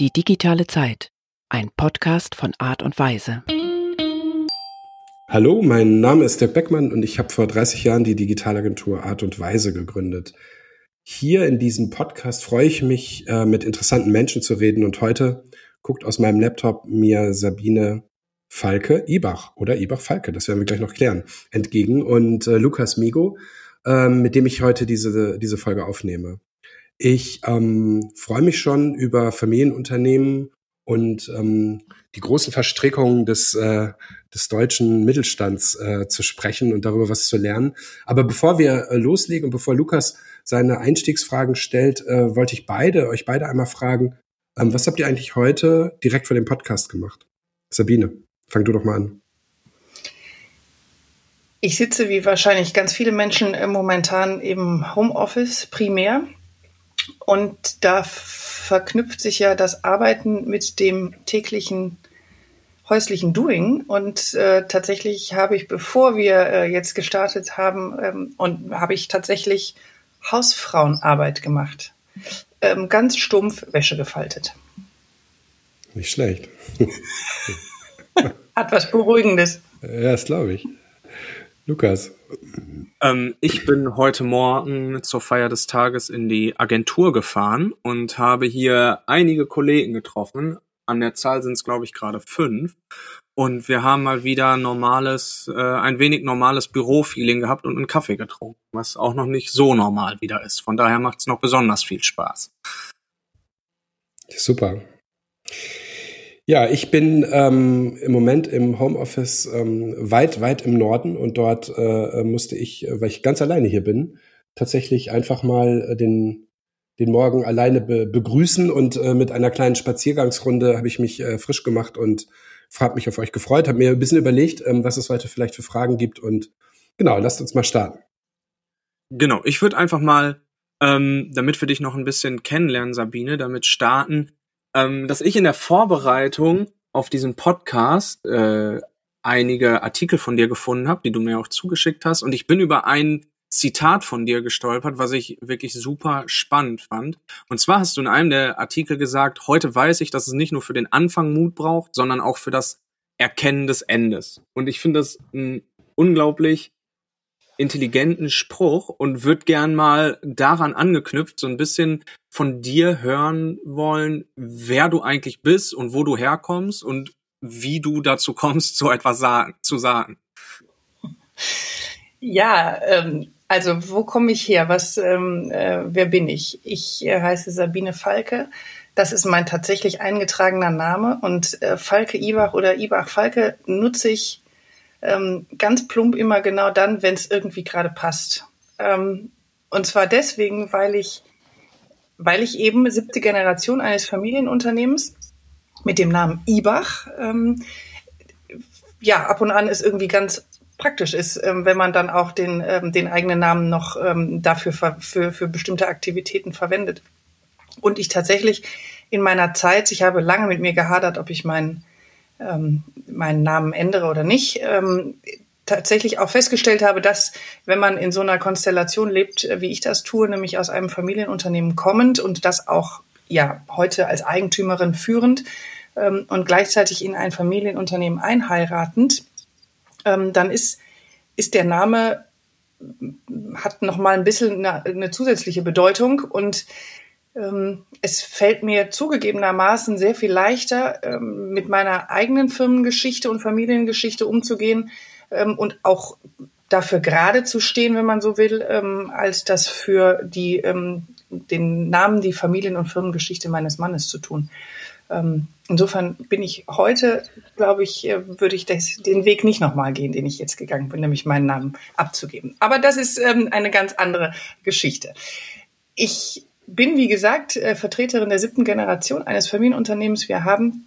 Die digitale Zeit. Ein Podcast von Art und Weise. Hallo, mein Name ist Dirk Beckmann und ich habe vor 30 Jahren die Digitalagentur Art und Weise gegründet. Hier in diesem Podcast freue ich mich, äh, mit interessanten Menschen zu reden und heute guckt aus meinem Laptop mir Sabine Falke, Ibach oder Ibach Falke, das werden wir gleich noch klären, entgegen und äh, Lukas Migo, äh, mit dem ich heute diese, diese Folge aufnehme. Ich ähm, freue mich schon über Familienunternehmen und ähm, die großen Verstrickungen des, äh, des deutschen Mittelstands äh, zu sprechen und darüber was zu lernen. Aber bevor wir äh, loslegen und bevor Lukas seine Einstiegsfragen stellt, äh, wollte ich beide, euch beide einmal fragen, ähm, was habt ihr eigentlich heute direkt vor dem Podcast gemacht? Sabine, fang du doch mal an. Ich sitze wie wahrscheinlich ganz viele Menschen momentan im Homeoffice primär und da verknüpft sich ja das Arbeiten mit dem täglichen häuslichen Doing. Und äh, tatsächlich habe ich, bevor wir äh, jetzt gestartet haben, ähm, und habe ich tatsächlich Hausfrauenarbeit gemacht. Ähm, ganz stumpf Wäsche gefaltet. Nicht schlecht. Hat was Beruhigendes. Ja, das glaube ich. Lukas. Ähm, ich bin heute Morgen zur Feier des Tages in die Agentur gefahren und habe hier einige Kollegen getroffen. An der Zahl sind es, glaube ich, gerade fünf. Und wir haben mal wieder normales, äh, ein wenig normales Bürofeeling gehabt und einen Kaffee getrunken, was auch noch nicht so normal wieder ist. Von daher macht es noch besonders viel Spaß. Super. Ja, ich bin ähm, im Moment im Homeoffice ähm, weit, weit im Norden und dort äh, musste ich, weil ich ganz alleine hier bin, tatsächlich einfach mal den, den Morgen alleine be begrüßen und äh, mit einer kleinen Spaziergangsrunde habe ich mich äh, frisch gemacht und habe mich auf euch gefreut, habe mir ein bisschen überlegt, ähm, was es heute vielleicht für Fragen gibt und genau, lasst uns mal starten. Genau, ich würde einfach mal, ähm, damit wir dich noch ein bisschen kennenlernen, Sabine, damit starten, ähm, dass ich in der Vorbereitung auf diesen Podcast äh, einige Artikel von dir gefunden habe, die du mir auch zugeschickt hast. Und ich bin über ein Zitat von dir gestolpert, was ich wirklich super spannend fand. Und zwar hast du in einem der Artikel gesagt, heute weiß ich, dass es nicht nur für den Anfang Mut braucht, sondern auch für das Erkennen des Endes. Und ich finde das ein unglaublich intelligenten Spruch und würde gern mal daran angeknüpft so ein bisschen von dir hören wollen, wer du eigentlich bist und wo du herkommst und wie du dazu kommst, so etwas sagen, zu sagen. Ja, ähm, also wo komme ich her? Was, ähm, äh, wer bin ich? Ich äh, heiße Sabine Falke. Das ist mein tatsächlich eingetragener Name und äh, Falke Ibach oder Ibach Falke nutze ich ähm, ganz plump immer genau dann, wenn es irgendwie gerade passt. Ähm, und zwar deswegen, weil ich, weil ich eben siebte Generation eines Familienunternehmens mit dem Namen Ibach, ähm, ja, ab und an ist irgendwie ganz praktisch ist, ähm, wenn man dann auch den, ähm, den eigenen Namen noch ähm, dafür für, für bestimmte Aktivitäten verwendet. Und ich tatsächlich in meiner Zeit, ich habe lange mit mir gehadert, ob ich meinen ähm, meinen Namen ändere oder nicht, ähm, tatsächlich auch festgestellt habe, dass wenn man in so einer Konstellation lebt, äh, wie ich das tue, nämlich aus einem Familienunternehmen kommend und das auch ja heute als Eigentümerin führend ähm, und gleichzeitig in ein Familienunternehmen einheiratend, ähm, dann ist ist der Name hat noch mal ein bisschen eine, eine zusätzliche Bedeutung und es fällt mir zugegebenermaßen sehr viel leichter, ähm, mit meiner eigenen Firmengeschichte und Familiengeschichte umzugehen ähm, und auch dafür gerade zu stehen, wenn man so will, als das für die, den Namen, die Familien- und Firmengeschichte meines Mannes zu tun. Insofern bin ich heute, glaube ich, äh, würde ich den Weg nicht nochmal gehen, den ich jetzt gegangen bin, nämlich meinen Namen abzugeben. Aber das ist eine ganz andere Geschichte. Ich bin, wie gesagt, äh, Vertreterin der siebten Generation eines Familienunternehmens. Wir haben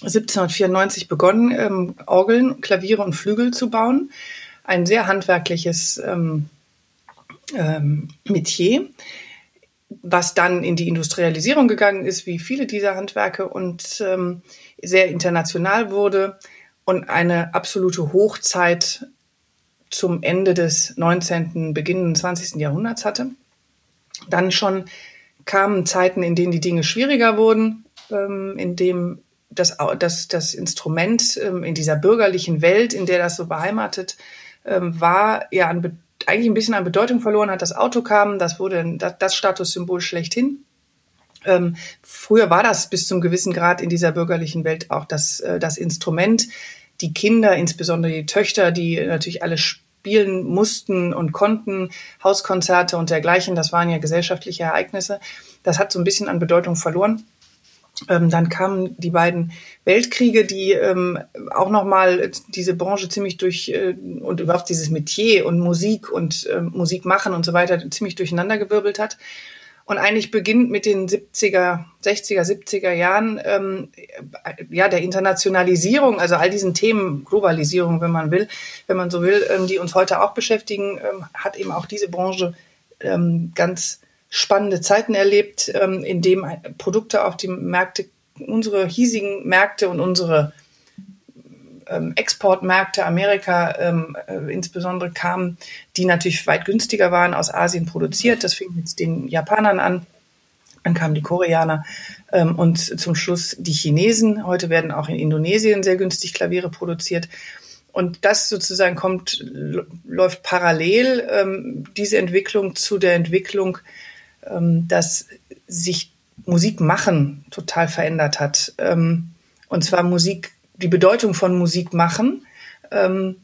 1794 begonnen, ähm, Orgeln, Klaviere und Flügel zu bauen. Ein sehr handwerkliches ähm, ähm, Metier, was dann in die Industrialisierung gegangen ist, wie viele dieser Handwerke und ähm, sehr international wurde und eine absolute Hochzeit zum Ende des 19., beginnenden 20. Jahrhunderts hatte. Dann schon kamen Zeiten, in denen die Dinge schwieriger wurden. ähm, in dem das, das, das Instrument ähm, in dieser bürgerlichen Welt, in der das so beheimatet ähm, war, ja an, eigentlich ein bisschen an Bedeutung verloren hat. Das Auto kam, das wurde das, das Statussymbol schlechthin. Ähm, früher war das bis zum gewissen Grad in dieser bürgerlichen Welt auch das, äh, das Instrument. Die Kinder, insbesondere die Töchter, die natürlich alle spielen mussten und konnten, Hauskonzerte und dergleichen, das waren ja gesellschaftliche Ereignisse. Das hat so ein bisschen an Bedeutung verloren. Ähm, dann kamen die beiden Weltkriege, die ähm, auch nochmal diese Branche ziemlich durch äh, und überhaupt dieses Metier und Musik und äh, Musik machen und so weiter ziemlich durcheinandergewirbelt hat. Und eigentlich beginnt mit den 70er, 60er, 70er Jahren ähm, ja der Internationalisierung, also all diesen Themen, Globalisierung, wenn man will, wenn man so will, ähm, die uns heute auch beschäftigen, ähm, hat eben auch diese Branche ähm, ganz spannende Zeiten erlebt, ähm, in dem Produkte auf die Märkte, unsere hiesigen Märkte und unsere Exportmärkte Amerika ähm, äh, insbesondere kamen, die natürlich weit günstiger waren, aus Asien produziert. Das fing mit den Japanern an. Dann kamen die Koreaner ähm, und zum Schluss die Chinesen. Heute werden auch in Indonesien sehr günstig Klaviere produziert. Und das sozusagen kommt, läuft parallel, ähm, diese Entwicklung zu der Entwicklung ähm, dass sich Musik machen total verändert hat. Ähm, und zwar Musik, die Bedeutung von Musik machen. Ähm,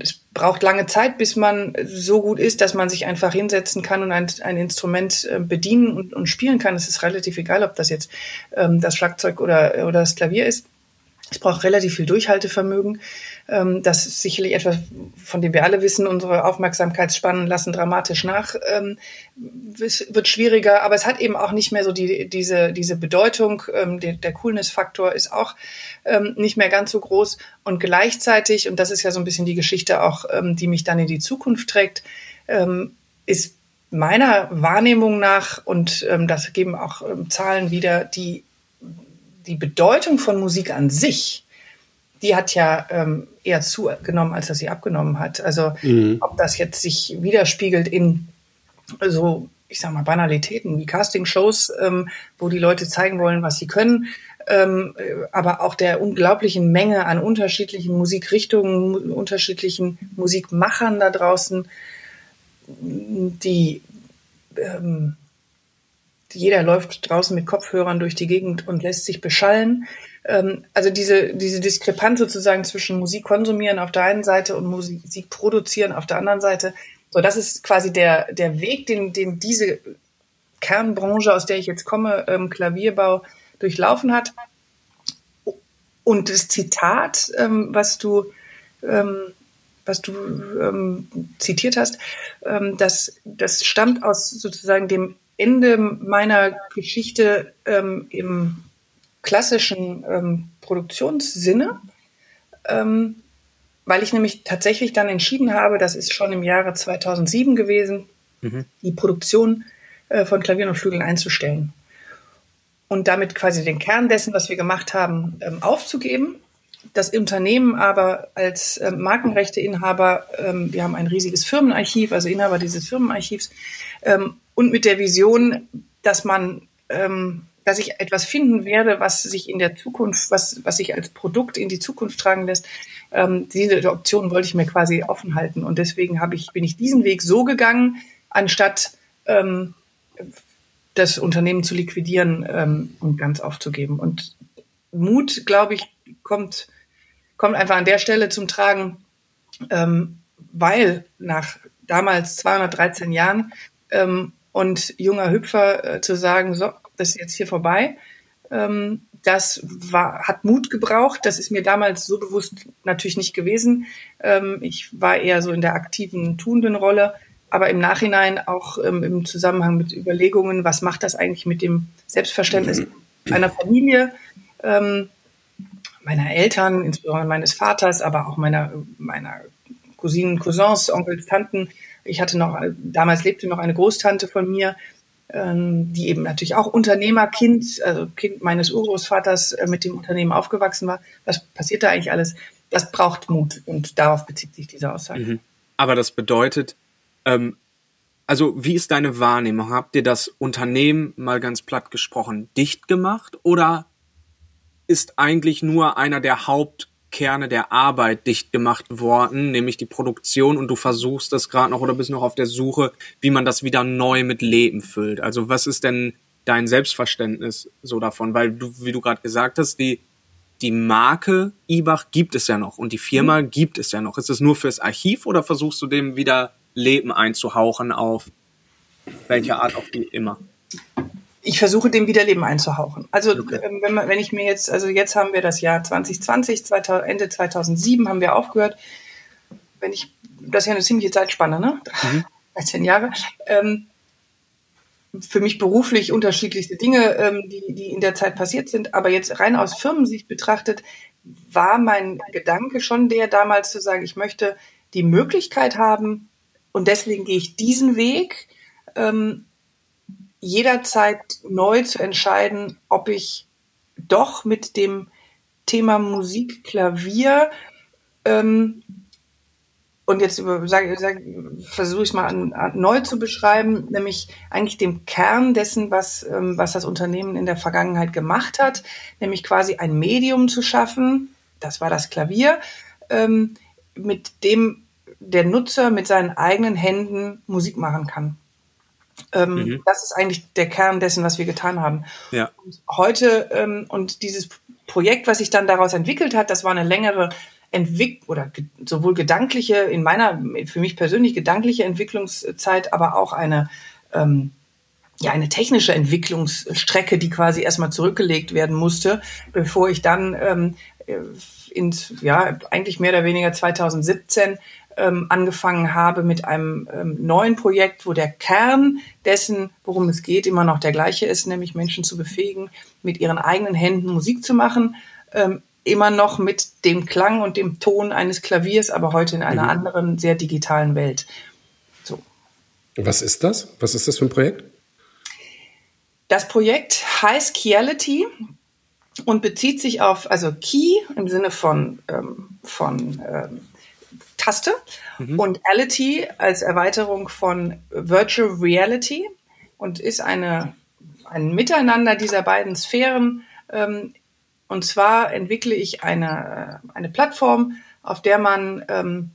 es braucht lange Zeit, bis man so gut ist, dass man sich einfach hinsetzen kann und ein, ein Instrument äh, bedienen und, und, spielen kann. Es ist relativ egal, ob das jetzt ähm, das Schlagzeug oder, oder das Klavier ist. Es braucht relativ viel Durchhaltevermögen. Ähm, das ist sicherlich etwas, von dem wir alle wissen, unsere Aufmerksamkeitsspannen lassen dramatisch nach. Ähm, wird schwieriger, aber es hat eben auch nicht mehr so die, diese, diese Bedeutung. Ähm, der, der Coolness-Faktor ist auch nicht mehr ganz so groß. Und gleichzeitig, und das ist ja so ein bisschen die Geschichte auch, die mich dann in die Zukunft trägt, ist meiner Wahrnehmung nach, und das geben auch Zahlen wieder, die die Bedeutung von Musik an sich, die hat ja ähm, eher zugenommen, als dass sie abgenommen hat. Also mhm. ob das jetzt sich widerspiegelt in so, ich sag mal, Banalitäten wie Castingshows, ähm, wo die Leute zeigen wollen, was sie können, ähm, aber auch der unglaublichen Menge an unterschiedlichen Musikrichtungen, unterschiedlichen Musikmachern da draußen, die ähm, jeder läuft draußen mit Kopfhörern durch die Gegend und lässt sich beschallen. Ähm, also diese, diese Diskrepanz sozusagen zwischen Musik konsumieren auf der einen Seite und Musik produzieren auf der anderen Seite. So, das ist quasi der, der Weg, den, den diese Kernbranche, aus der ich jetzt komme, ähm, Klavierbau, durchlaufen hat. Und das Zitat, ähm, was du, ähm, was du ähm, zitiert hast, ähm, das, das stammt aus sozusagen dem Ende meiner Geschichte im klassischen ähm, Produktionssinne, ähm, weil ich nämlich tatsächlich dann entschieden habe, das ist schon im Jahre 2007 gewesen, mhm. die Produktion äh, von Klavieren und Flügeln einzustellen und damit quasi den Kern dessen, was wir gemacht haben, ähm, aufzugeben. Das Unternehmen aber als äh, Markenrechteinhaber, ähm, wir haben ein riesiges Firmenarchiv, also Inhaber dieses Firmenarchivs, ähm, und mit der Vision, dass man, ähm, dass ich etwas finden werde, was sich in der Zukunft, was, was sich als Produkt in die Zukunft tragen lässt. Ähm, diese Option wollte ich mir quasi offen halten. Und deswegen habe ich, bin ich diesen Weg so gegangen, anstatt ähm, das Unternehmen zu liquidieren ähm, und ganz aufzugeben. Und Mut, glaube ich, kommt, kommt einfach an der Stelle zum Tragen, ähm, weil nach damals 213 Jahren ähm, und junger Hüpfer äh, zu sagen, so, das ist jetzt hier vorbei. Ähm, das war, hat Mut gebraucht. Das ist mir damals so bewusst natürlich nicht gewesen. Ähm, ich war eher so in der aktiven, tuenden Rolle. Aber im Nachhinein auch ähm, im Zusammenhang mit Überlegungen, was macht das eigentlich mit dem Selbstverständnis einer Familie, ähm, meiner Eltern, insbesondere meines Vaters, aber auch meiner, meiner Cousinen, Cousins, Onkels, Tanten, ich hatte noch, damals lebte noch eine Großtante von mir, die eben natürlich auch Unternehmerkind, also Kind meines Urgroßvaters äh, mit dem Unternehmen aufgewachsen war. Was passiert da eigentlich alles? Das braucht Mut und darauf bezieht sich diese Aussage. Mhm. Aber das bedeutet, ähm, also wie ist deine Wahrnehmung? Habt ihr das Unternehmen mal ganz platt gesprochen dicht gemacht oder ist eigentlich nur einer der Hauptkerne der Arbeit dicht gemacht worden, nämlich die Produktion und du versuchst das gerade noch oder bist noch auf der Suche, wie man das wieder neu mit Leben füllt? Also was ist denn dein Selbstverständnis so davon? Weil du, wie du gerade gesagt hast, die die Marke Ibach gibt es ja noch und die Firma mhm. gibt es ja noch. Ist es nur fürs Archiv oder versuchst du dem wieder Leben einzuhauchen auf welche Art auch immer? Ich versuche dem wieder Leben einzuhauchen. Also okay. Ähm, wenn, man, wenn ich mir jetzt, also jetzt haben wir das Jahr 2020, 2000, Ende 2007 haben wir aufgehört. Wenn ich, das ist ja eine ziemliche Zeitspanne, ne? Mhm. 13 Jahre. Ähm, für mich beruflich unterschiedlichste Dinge, ähm, die, die in der Zeit passiert sind. Aber jetzt rein aus Firmensicht betrachtet, war mein Gedanke schon der damals zu sagen, ich möchte die Möglichkeit haben, und deswegen gehe ich diesen Weg, ähm, jederzeit neu zu entscheiden, ob ich doch mit dem Thema Musik, Klavier ähm, und jetzt versuche ich mal an, an, neu zu beschreiben, nämlich eigentlich dem Kern dessen, was, ähm, was das Unternehmen in der Vergangenheit gemacht hat, nämlich quasi ein Medium zu schaffen, das war das Klavier, ähm, mit dem der Nutzer mit seinen eigenen Händen Musik machen kann. Ähm, mhm. Das ist eigentlich der Kern dessen, was wir getan haben. Ja. Und heute ähm, und dieses Projekt, was sich dann daraus entwickelt hat, das war eine längere Entwick oder sowohl gedankliche, in meiner, für mich persönlich gedankliche Entwicklungszeit, aber auch eine, ähm, ja, eine technische Entwicklungsstrecke, die quasi erstmal zurückgelegt werden musste, bevor ich dann ähm, ins, ja, eigentlich mehr oder weniger 2017 ähm, angefangen habe mit einem ähm, neuen Projekt, wo der Kern dessen, worum es geht, immer noch der gleiche ist, nämlich Menschen zu befähigen, mit ihren eigenen Händen Musik zu machen. Ähm, immer noch mit dem Klang und dem Ton eines Klaviers, aber heute in einer mhm. anderen, sehr digitalen Welt. So. Was ist das? Was ist das für ein Projekt? Das Projekt heißt Keality und bezieht sich auf, also Key im Sinne von, ähm, von ähm, Taste mhm. und Ality als Erweiterung von Virtual Reality und ist eine, ein Miteinander dieser beiden Sphären, ähm, und zwar entwickle ich eine, eine Plattform, auf der man ähm,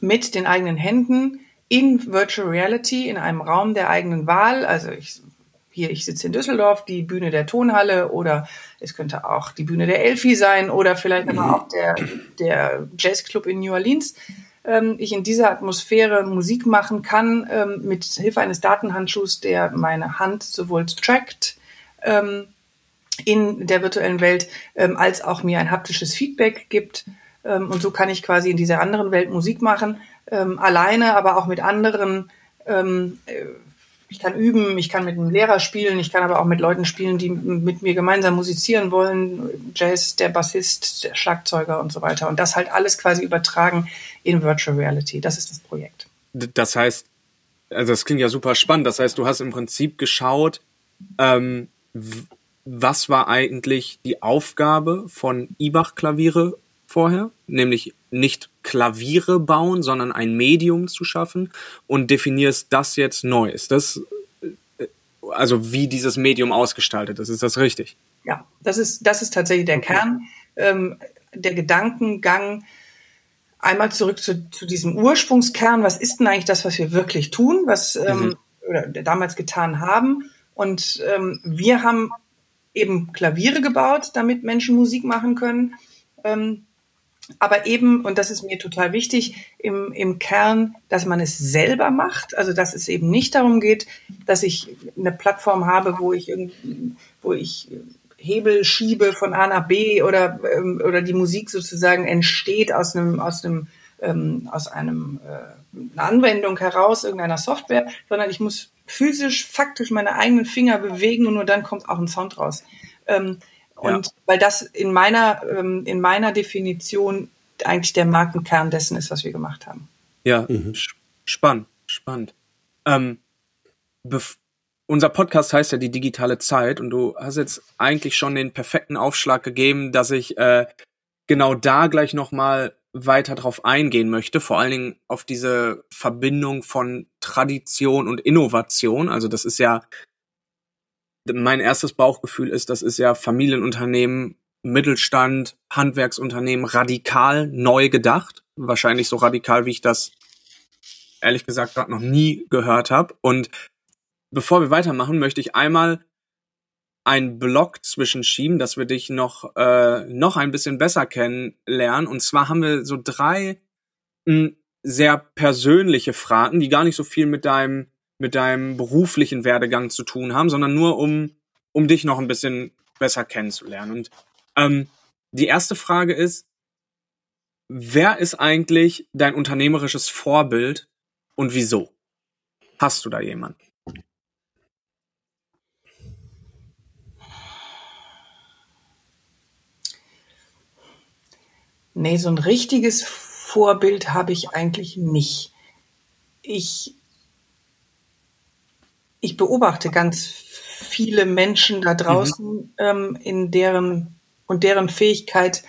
mit den eigenen Händen in Virtual Reality in einem Raum der eigenen Wahl, also ich, hier, ich sitze in Düsseldorf, die Bühne der Tonhalle oder es könnte auch die Bühne der Elfi sein oder vielleicht aber auch der, der Jazzclub in New Orleans, ähm, ich in dieser Atmosphäre Musik machen kann, ähm, mit Hilfe eines Datenhandschuhs, der meine Hand sowohl trackt, ähm, in der virtuellen Welt, ähm, als auch mir ein haptisches Feedback gibt. Ähm, und so kann ich quasi in dieser anderen Welt Musik machen, ähm, alleine, aber auch mit anderen. Ich kann üben, ich kann mit einem Lehrer spielen, ich kann aber auch mit Leuten spielen, die mit mir gemeinsam musizieren wollen. Jazz, der Bassist, der Schlagzeuger und so weiter. Und das halt alles quasi übertragen in Virtual Reality. Das ist das Projekt. Das heißt, also das klingt ja super spannend. Das heißt, du hast im Prinzip geschaut, ähm, was war eigentlich die Aufgabe von Ibach-Klaviere vorher? Nämlich nicht Klaviere bauen, sondern ein Medium zu schaffen und definierst das jetzt neu. Ist das, äh, also wie dieses Medium ausgestaltet ist, ist das richtig? Ja, das ist, das ist tatsächlich der okay. Kern. Ähm, der Gedankengang, einmal zurück zu, zu diesem Ursprungskern. Was ist denn eigentlich das, was wir wirklich tun, was ähm, mhm. oder damals getan haben? Und ähm, wir haben eben Klaviere gebaut, damit Menschen Musik machen können. Ähm, aber eben, und das ist mir total wichtig, im, im Kern, dass man es selber macht. Also, dass es eben nicht darum geht, dass ich eine Plattform habe, wo ich, wo ich Hebel schiebe von A nach B oder, ähm, oder die Musik sozusagen entsteht aus einem, aus einem, ähm, aus einem, äh, einer Anwendung heraus, irgendeiner Software, sondern ich muss physisch, faktisch meine eigenen Finger bewegen und nur dann kommt auch ein Sound raus. Ähm, und ja. weil das in meiner, ähm, in meiner Definition eigentlich der Markenkern dessen ist, was wir gemacht haben. Ja, mhm. spannend, spannend. Ähm, unser Podcast heißt ja die digitale Zeit und du hast jetzt eigentlich schon den perfekten Aufschlag gegeben, dass ich äh, genau da gleich nochmal weiter drauf eingehen möchte, vor allen Dingen auf diese Verbindung von Tradition und Innovation. Also das ist ja, mein erstes Bauchgefühl ist, das ist ja Familienunternehmen, Mittelstand, Handwerksunternehmen radikal neu gedacht. Wahrscheinlich so radikal, wie ich das ehrlich gesagt gerade noch nie gehört habe. Und bevor wir weitermachen, möchte ich einmal einen Block zwischenschieben, dass wir dich noch, äh, noch ein bisschen besser kennenlernen. Und zwar haben wir so drei mh, hm, sehr persönliche Fragen, die gar nicht so viel mit deinem, mit deinem beruflichen Werdegang zu tun haben, sondern nur um, um dich noch ein bisschen besser kennenzulernen. Und ähm, die erste Frage ist, wer ist eigentlich dein unternehmerisches Vorbild und wieso? Hast du da jemanden? Nee, so ein richtiges Vorbild habe ich eigentlich nicht. Ich, ich beobachte ganz viele Menschen da draußen mhm. ähm, in deren und deren Fähigkeit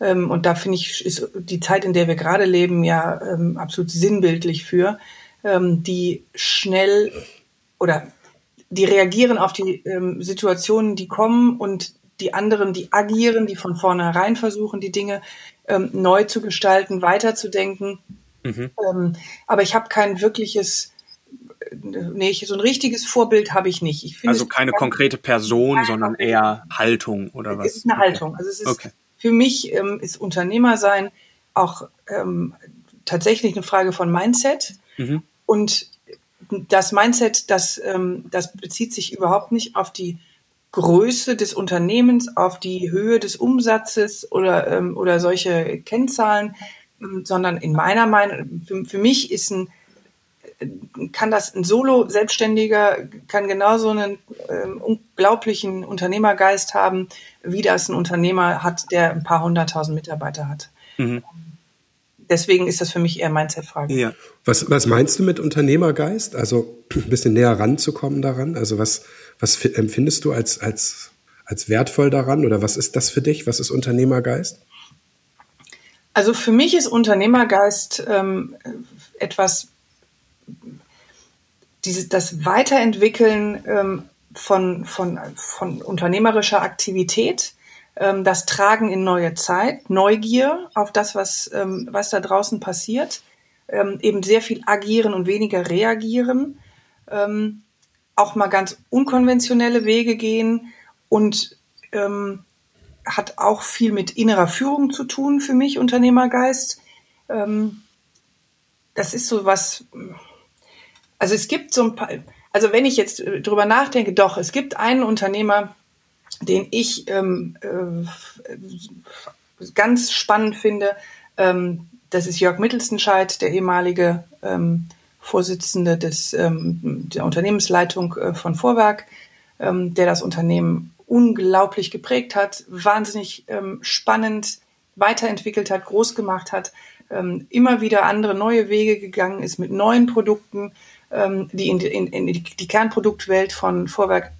ähm, und da finde ich ist die Zeit, in der wir gerade leben, ja ähm, absolut sinnbildlich für, ähm, die schnell oder die reagieren auf die ähm, Situationen, die kommen und die anderen, die agieren, die von vornherein versuchen, die Dinge ähm, neu zu gestalten, weiterzudenken. Mhm. Aber ich habe kein wirkliches, nee, so ein richtiges Vorbild habe ich nicht. Ich finde also keine konkrete Person, sondern eher Haltung oder was? Es ist eine. Haltung. Also es ist okay. für mich ähm, ist Unternehmer sein auch ähm, tatsächlich eine Frage von Mindset mhm. und das Mindset, das, ähm, das bezieht sich überhaupt nicht auf die Größe des Unternehmens, auf die Höhe des Umsatzes oder, ähm, oder solche Kennzahlen, ähm, sondern in meiner Meinung, für, für mich ist ein, kann das ein Solo-Selbstständiger, kann genauso einen ähm, unglaublichen Unternehmergeist haben, wie das ein Unternehmer hat, der ein paar hunderttausend Mitarbeiter hat. Mhm. Deswegen ist das für mich eher Mindset-Frage. Ja. Was, was meinst du mit Unternehmergeist? Also ein bisschen näher ranzukommen daran? Also was, was empfindest du als, als, als wertvoll daran oder was ist das für dich? Was ist Unternehmergeist? Also für mich ist Unternehmergeist ähm, etwas, dieses, das Weiterentwickeln ähm, von, von, von unternehmerischer Aktivität, ähm, das Tragen in neue Zeit, Neugier auf das, was, ähm, was da draußen passiert, ähm, eben sehr viel agieren und weniger reagieren. Ähm, auch mal ganz unkonventionelle Wege gehen und ähm, hat auch viel mit innerer Führung zu tun für mich, Unternehmergeist. Das ist so was, also es gibt so ein paar, also wenn ich jetzt drüber nachdenke, doch, es gibt einen Unternehmer, den ich ähm, äh, ganz spannend finde. Ähm, das ist Jörg Mittelstenscheid, der ehemalige ähm, Vorsitzende des, ähm, der Unternehmensleitung äh, von Vorwerk, ähm, der das Unternehmen unglaublich geprägt hat, wahnsinnig ähm, spannend weiterentwickelt hat, groß gemacht hat, immer wieder andere neue Wege gegangen ist mit neuen Produkten, ähm, die in, in, in die Kernproduktwelt von Vorwerk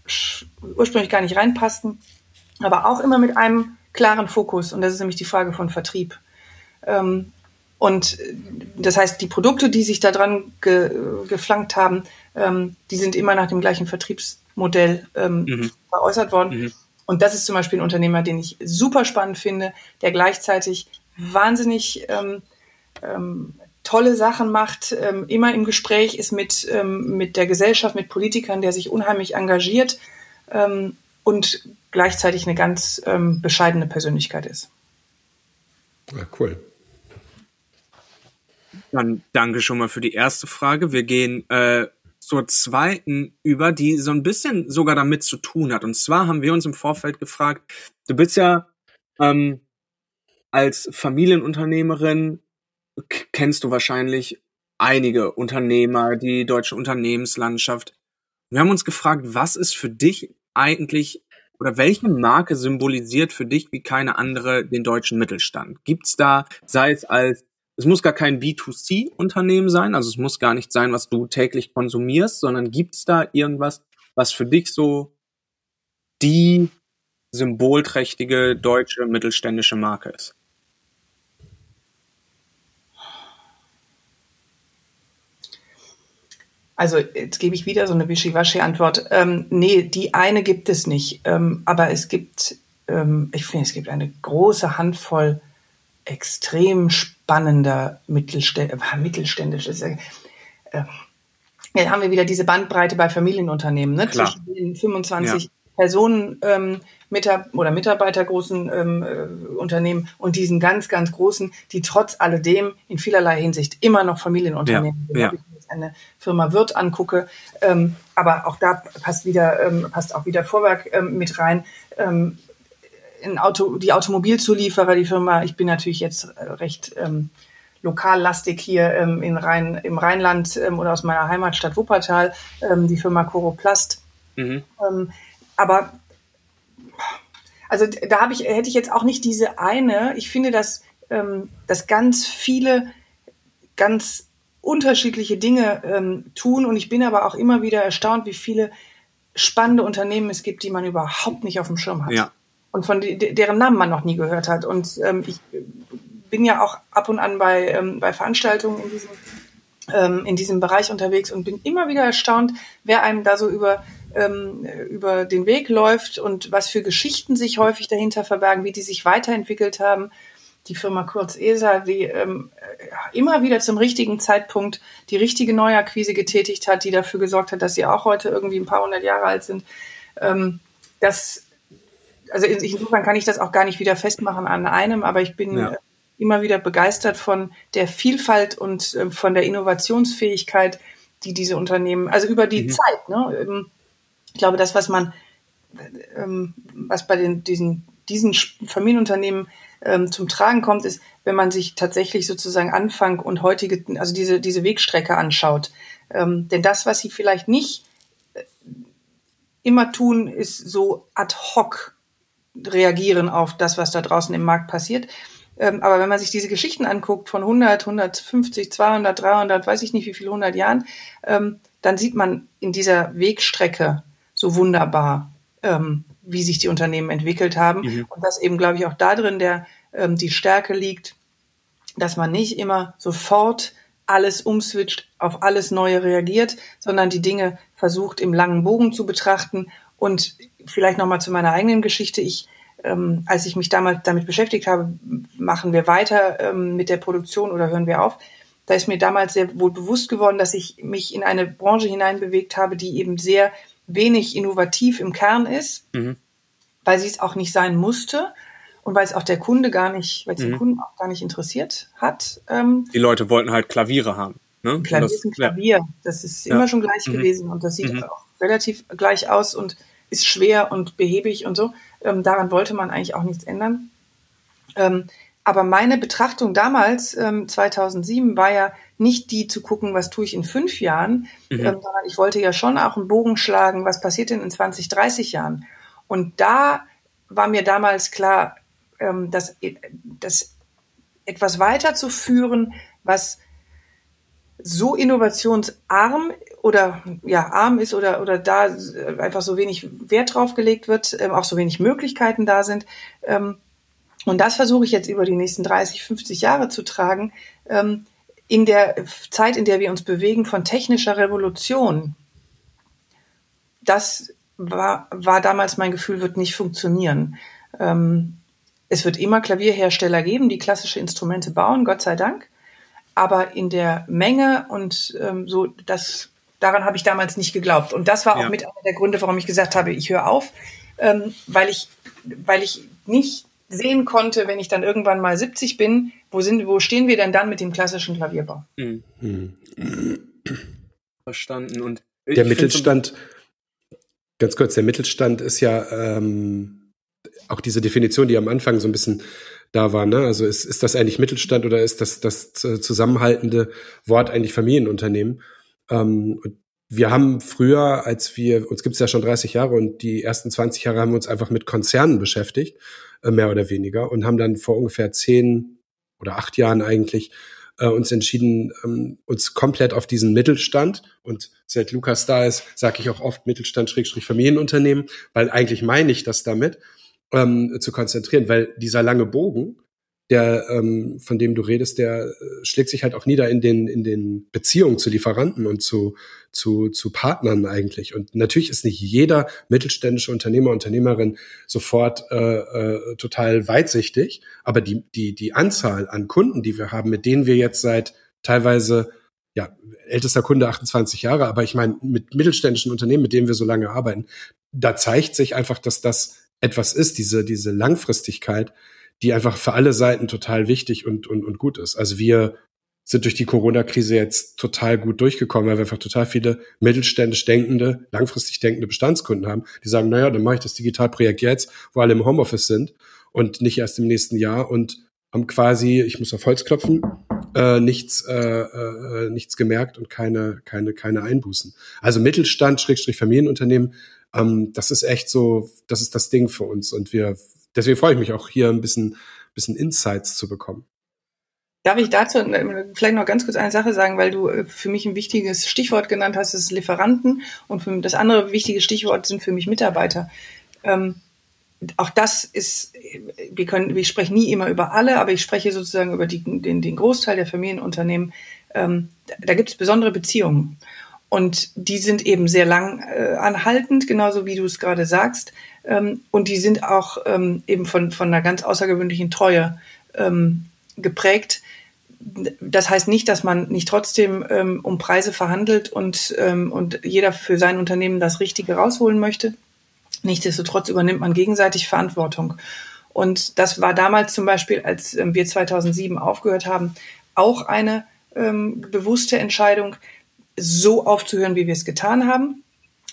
ursprünglich gar nicht reinpassten, aber auch immer mit einem klaren Fokus. Und das ist nämlich die Frage von Vertrieb. Ähm, und das heißt, die Produkte, die sich da dran ge, geflankt haben, ähm, die sind immer nach dem gleichen Vertriebsmodell ähm, mhm. veräußert worden. Mhm. Und das ist zum Beispiel ein Unternehmer, den ich super spannend finde, der gleichzeitig wahnsinnig ähm, ähm, tolle Sachen macht, ähm, immer im Gespräch ist mit, ähm, mit der Gesellschaft, mit Politikern, der sich unheimlich engagiert ähm, und gleichzeitig eine ganz ähm, bescheidene Persönlichkeit ist. Ja, cool. Dann danke schon mal für die erste Frage. Wir gehen äh, zur zweiten über, die so ein bisschen sogar damit zu tun hat. Und zwar haben wir uns im Vorfeld gefragt, du bist ja ähm, als Familienunternehmerin, kennst du wahrscheinlich einige Unternehmer, die deutsche Unternehmenslandschaft. Wir haben uns gefragt, was ist für dich eigentlich oder welche Marke symbolisiert für dich wie keine andere den deutschen Mittelstand? Gibt's da, sei es als es muss gar kein B2C-Unternehmen sein, also es muss gar nicht sein, was du täglich konsumierst, sondern gibt es da irgendwas, was für dich so die symbolträchtige deutsche mittelständische Marke ist? Also jetzt gebe ich wieder so eine Wischiwaschi-Antwort. Ähm, nee, die eine gibt es nicht. Ähm, aber es gibt, ähm, ich finde, es gibt eine große Handvoll extrem spannender Mittelständ äh, mittelständisches. Äh, Jetzt haben wir wieder diese Bandbreite bei Familienunternehmen, ne? Klar. zwischen den 25 ja. Personen ähm, Mitar oder Mitarbeitergroßen ähm, äh, Unternehmen und diesen ganz, ganz großen, die trotz alledem in vielerlei Hinsicht immer noch Familienunternehmen sind. Ja. Eine Firma Wirt angucke, ähm, aber auch da passt wieder, ähm, passt auch wieder Vorwerk ähm, mit rein. Ähm, in Auto, die Automobilzulieferer, die Firma, ich bin natürlich jetzt äh, recht ähm, lokallastig hier ähm, in Rhein, im Rheinland oder aus meiner Heimatstadt Wuppertal, die Firma Coroplast. Mhm. Aber also da habe ich, hätte ich jetzt auch nicht diese eine. Ich finde, dass, ähm, dass ganz viele ganz unterschiedliche Dinge ähm, tun und ich bin aber auch immer wieder erstaunt, wie viele spannende Unternehmen es gibt, die man überhaupt nicht auf dem Schirm hat. Ja. Und von de deren Namen man noch nie gehört hat. Und ähm, ich bin ja auch ab und an bei, ähm, bei Veranstaltungen in diesem, ähm, in diesem Bereich unterwegs und bin immer wieder erstaunt, wer einem da so über, ähm, über den Weg läuft und was für Geschichten sich häufig dahinter verbergen, wie die sich weiterentwickelt haben. Die Firma Kurz ESA, die ähm, immer wieder zum richtigen Zeitpunkt die richtige Neuakquise getätigt hat, die dafür gesorgt hat, dass sie auch heute irgendwie ein paar hundert Jahre alt sind. Ähm, das, also insofern kann ich das auch gar nicht wieder festmachen an einem, aber ich bin Ja. immer wieder begeistert von der Vielfalt und äh, von der Innovationsfähigkeit, die diese Unternehmen, also über die Mhm. Zeit. Ne? Ähm, Ich glaube, das, was man, ähm, was bei den, diesen, diesen Familienunternehmen ähm, zum Tragen kommt, ist, wenn man sich tatsächlich sozusagen Anfang und heutige, also diese, diese Wegstrecke anschaut. Ähm, denn das, was sie vielleicht nicht äh, immer tun, ist so ad hoc reagieren auf das, was da draußen im Markt passiert. Ähm, aber wenn man sich diese Geschichten anguckt von 100, 150, 200, 300, weiß ich nicht wie viele 100 Jahren, ähm, dann sieht man in dieser Wegstrecke so wunderbar, ähm, wie sich die Unternehmen entwickelt haben. Mhm. Und dass eben, glaube ich, auch da drin der, ähm, die Stärke liegt, dass man nicht immer sofort alles umswitcht, auf alles Neue reagiert, sondern die Dinge versucht im langen Bogen zu betrachten. Und vielleicht nochmal zu meiner eigenen Geschichte. Ich, ähm, als ich mich damals damit beschäftigt habe, machen wir weiter ähm, mit der Produktion oder hören wir auf? Da ist mir damals sehr wohl bewusst geworden, dass ich mich in eine Branche hineinbewegt habe, die eben sehr wenig innovativ im Kern ist, Mhm. weil sie es auch nicht sein musste und weil es auch der Kunde gar nicht, weil es den Mhm. Kunden auch gar nicht interessiert hat. Ähm, Die Leute wollten halt Klaviere haben. Ne? Klavier das- ist ein ja. Klavier. Das ist Ja. immer schon gleich Mhm. gewesen und das sieht Mhm. auch relativ gleich aus und ist schwer und behäbig und so. Ähm, daran wollte man eigentlich auch nichts ändern. Ähm, aber meine Betrachtung damals, ähm, 2007, war ja nicht die zu gucken, was tue ich in fünf Jahren, Mhm. ähm, sondern ich wollte ja schon auch einen Bogen schlagen, was passiert denn in 20, 30 Jahren. Und da war mir damals klar, ähm, dass, dass etwas weiterzuführen, was so innovationsarm oder ja arm ist oder oder da einfach so wenig Wert drauf gelegt wird, ähm, auch so wenig Möglichkeiten da sind. Ähm, und das versuche ich jetzt über die nächsten 30, 50 Jahre zu tragen. Ähm, in der Zeit, in der wir uns bewegen von technischer Revolution, das war, war damals mein Gefühl, wird nicht funktionieren. Ähm, es wird immer Klavierhersteller geben, die klassische Instrumente bauen, Gott sei Dank. Aber in der Menge und ähm, so, das, daran habe ich damals nicht geglaubt. Und das war auch Ja. mit einer der Gründe, warum ich gesagt habe, ich höre auf, ähm, weil ich, weil ich nicht sehen konnte, wenn ich dann irgendwann mal 70 bin, wo sind, wo stehen wir denn dann mit dem klassischen Klavierbau? Mhm. Hm. Verstanden. Und Der Mittelstand, ganz kurz, der Mittelstand ist ja ähm, auch diese Definition, die am Anfang so ein bisschen da war. Ne? Also ist, ist das eigentlich Mittelstand oder ist das das äh, zusammenhaltende Wort eigentlich Familienunternehmen? Ähm, und wir haben früher, als wir, uns gibt's ja schon 30 Jahre und die ersten 20 Jahre haben wir uns einfach mit Konzernen beschäftigt, äh, mehr oder weniger, und haben dann vor ungefähr zehn oder acht Jahren eigentlich äh, uns entschieden, ähm, uns komplett auf diesen Mittelstand und seit Lukas da ist, sage ich auch oft Mittelstand Schrägstrich Familienunternehmen, weil eigentlich meine ich das damit, ähm, zu konzentrieren, weil dieser lange Bogen, der, ähm, von dem du redest, der äh, schlägt sich halt auch nieder in den, in den Beziehungen zu Lieferanten und zu, zu, zu Partnern eigentlich. Und natürlich ist nicht jeder mittelständische Unternehmer, Unternehmerin sofort äh, äh, total weitsichtig, aber die, die, die Anzahl an Kunden, die wir haben, mit denen wir jetzt seit teilweise ja, ältester Kunde 28 Jahre, aber ich meine, mit mittelständischen Unternehmen, mit denen wir so lange arbeiten, da zeigt sich einfach, dass das etwas ist, diese, diese Langfristigkeit, die einfach für alle Seiten total wichtig und, und, und gut ist. Also wir sind durch die Corona-Krise jetzt total gut durchgekommen, weil wir einfach total viele mittelständisch denkende, langfristig denkende Bestandskunden haben, die sagen, naja, dann mache ich das Digitalprojekt jetzt, wo alle im Homeoffice sind und nicht erst im nächsten Jahr und haben quasi, ich muss auf Holz klopfen, äh, nichts, äh, äh, nichts gemerkt und keine, keine, keine Einbußen. Also Mittelstand, Schrägstrich Familienunternehmen, ähm, das ist echt so, das ist das Ding für uns. Und wir, deswegen freue ich mich auch hier ein bisschen, bisschen Insights zu bekommen. Darf ich dazu äh, vielleicht noch ganz kurz eine Sache sagen, weil du äh, für mich ein wichtiges Stichwort genannt hast, das ist Lieferanten und für das andere wichtige Stichwort sind für mich Mitarbeiter. Ähm, auch das ist, wir können, wir sprechen nie immer über alle, aber ich spreche sozusagen über die, den, den Großteil der Familienunternehmen. Ähm, da gibt es besondere Beziehungen. Und die sind eben sehr lang äh, anhaltend, genauso wie du es gerade sagst. Ähm, und die sind auch ähm, eben von, von einer ganz außergewöhnlichen Treue ähm, geprägt. Das heißt nicht, dass man nicht trotzdem ähm, um Preise verhandelt und, ähm, und jeder für sein Unternehmen das Richtige rausholen möchte. Nichtsdestotrotz übernimmt man gegenseitig Verantwortung. Und das war damals zum Beispiel, als ähm, wir 2007 aufgehört haben, auch eine ähm, bewusste Entscheidung, so aufzuhören, wie wir es getan haben,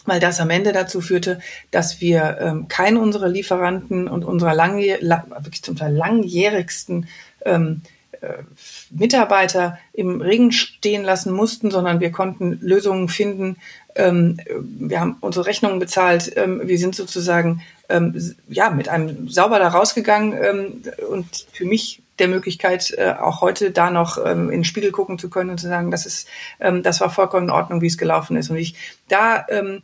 weil das am Ende dazu führte, dass wir ähm, keinen unserer Lieferanten und unserer langjähr wirklich zum Teil langjährigsten ähm, äh, Mitarbeiter im Regen stehen lassen mussten, sondern wir konnten Lösungen finden, ähm, wir haben unsere Rechnungen bezahlt, ähm, wir sind sozusagen ähm, ja mit einem sauber da rausgegangen ähm, und für mich der Möglichkeit, äh, auch heute da noch ähm, in den Spiegel gucken zu können und zu sagen, das ist, ähm, das war vollkommen in Ordnung, wie es gelaufen ist. Und ich da ähm,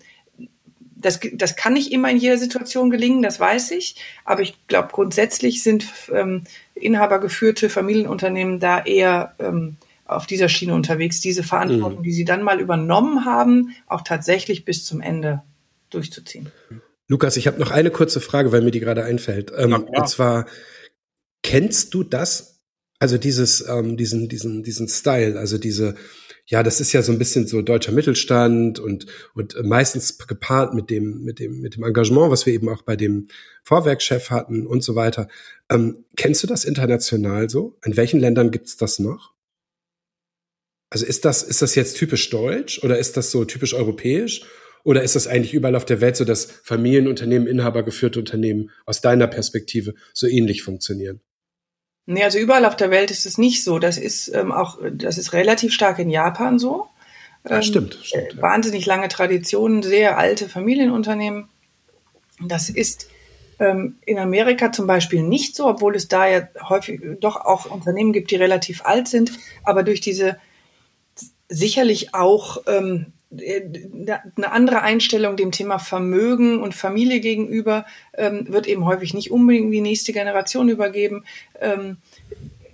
das, das kann nicht immer in jeder Situation gelingen, das weiß ich. Aber ich glaube, grundsätzlich sind ähm, inhabergeführte Familienunternehmen da eher ähm, auf dieser Schiene unterwegs, diese Verantwortung, mhm. die sie dann mal übernommen haben, auch tatsächlich bis zum Ende durchzuziehen. Lukas, ich habe noch eine kurze Frage, weil mir die gerade einfällt. Ähm, und zwar, kennst du das? Also dieses, ähm, diesen, diesen, diesen Style, also diese, ja, das ist ja so ein bisschen so deutscher Mittelstand und, und meistens gepaart mit dem, mit dem, mit dem Engagement, was wir eben auch bei dem Vorwerkchef hatten und so weiter. Ähm, kennst du das international so? In welchen Ländern gibt's das noch? Also ist das, ist das jetzt typisch deutsch oder ist das so typisch europäisch? Oder ist das eigentlich überall auf der Welt so, dass Familienunternehmen, inhabergeführte Unternehmen aus deiner Perspektive so ähnlich funktionieren? Nee, also überall auf der Welt ist es nicht so. Das ist ähm, auch, das ist relativ stark in Japan so. Ja, ähm, stimmt, stimmt. Äh, wahnsinnig lange Traditionen, sehr alte Familienunternehmen. Das ist ähm, in Amerika zum Beispiel nicht so, obwohl es da ja häufig doch auch Unternehmen gibt, die relativ alt sind. Aber durch diese sicherlich auch ähm, eine andere Einstellung dem Thema Vermögen und Familie gegenüber ähm, wird eben häufig nicht unbedingt die nächste Generation übergeben. Ähm,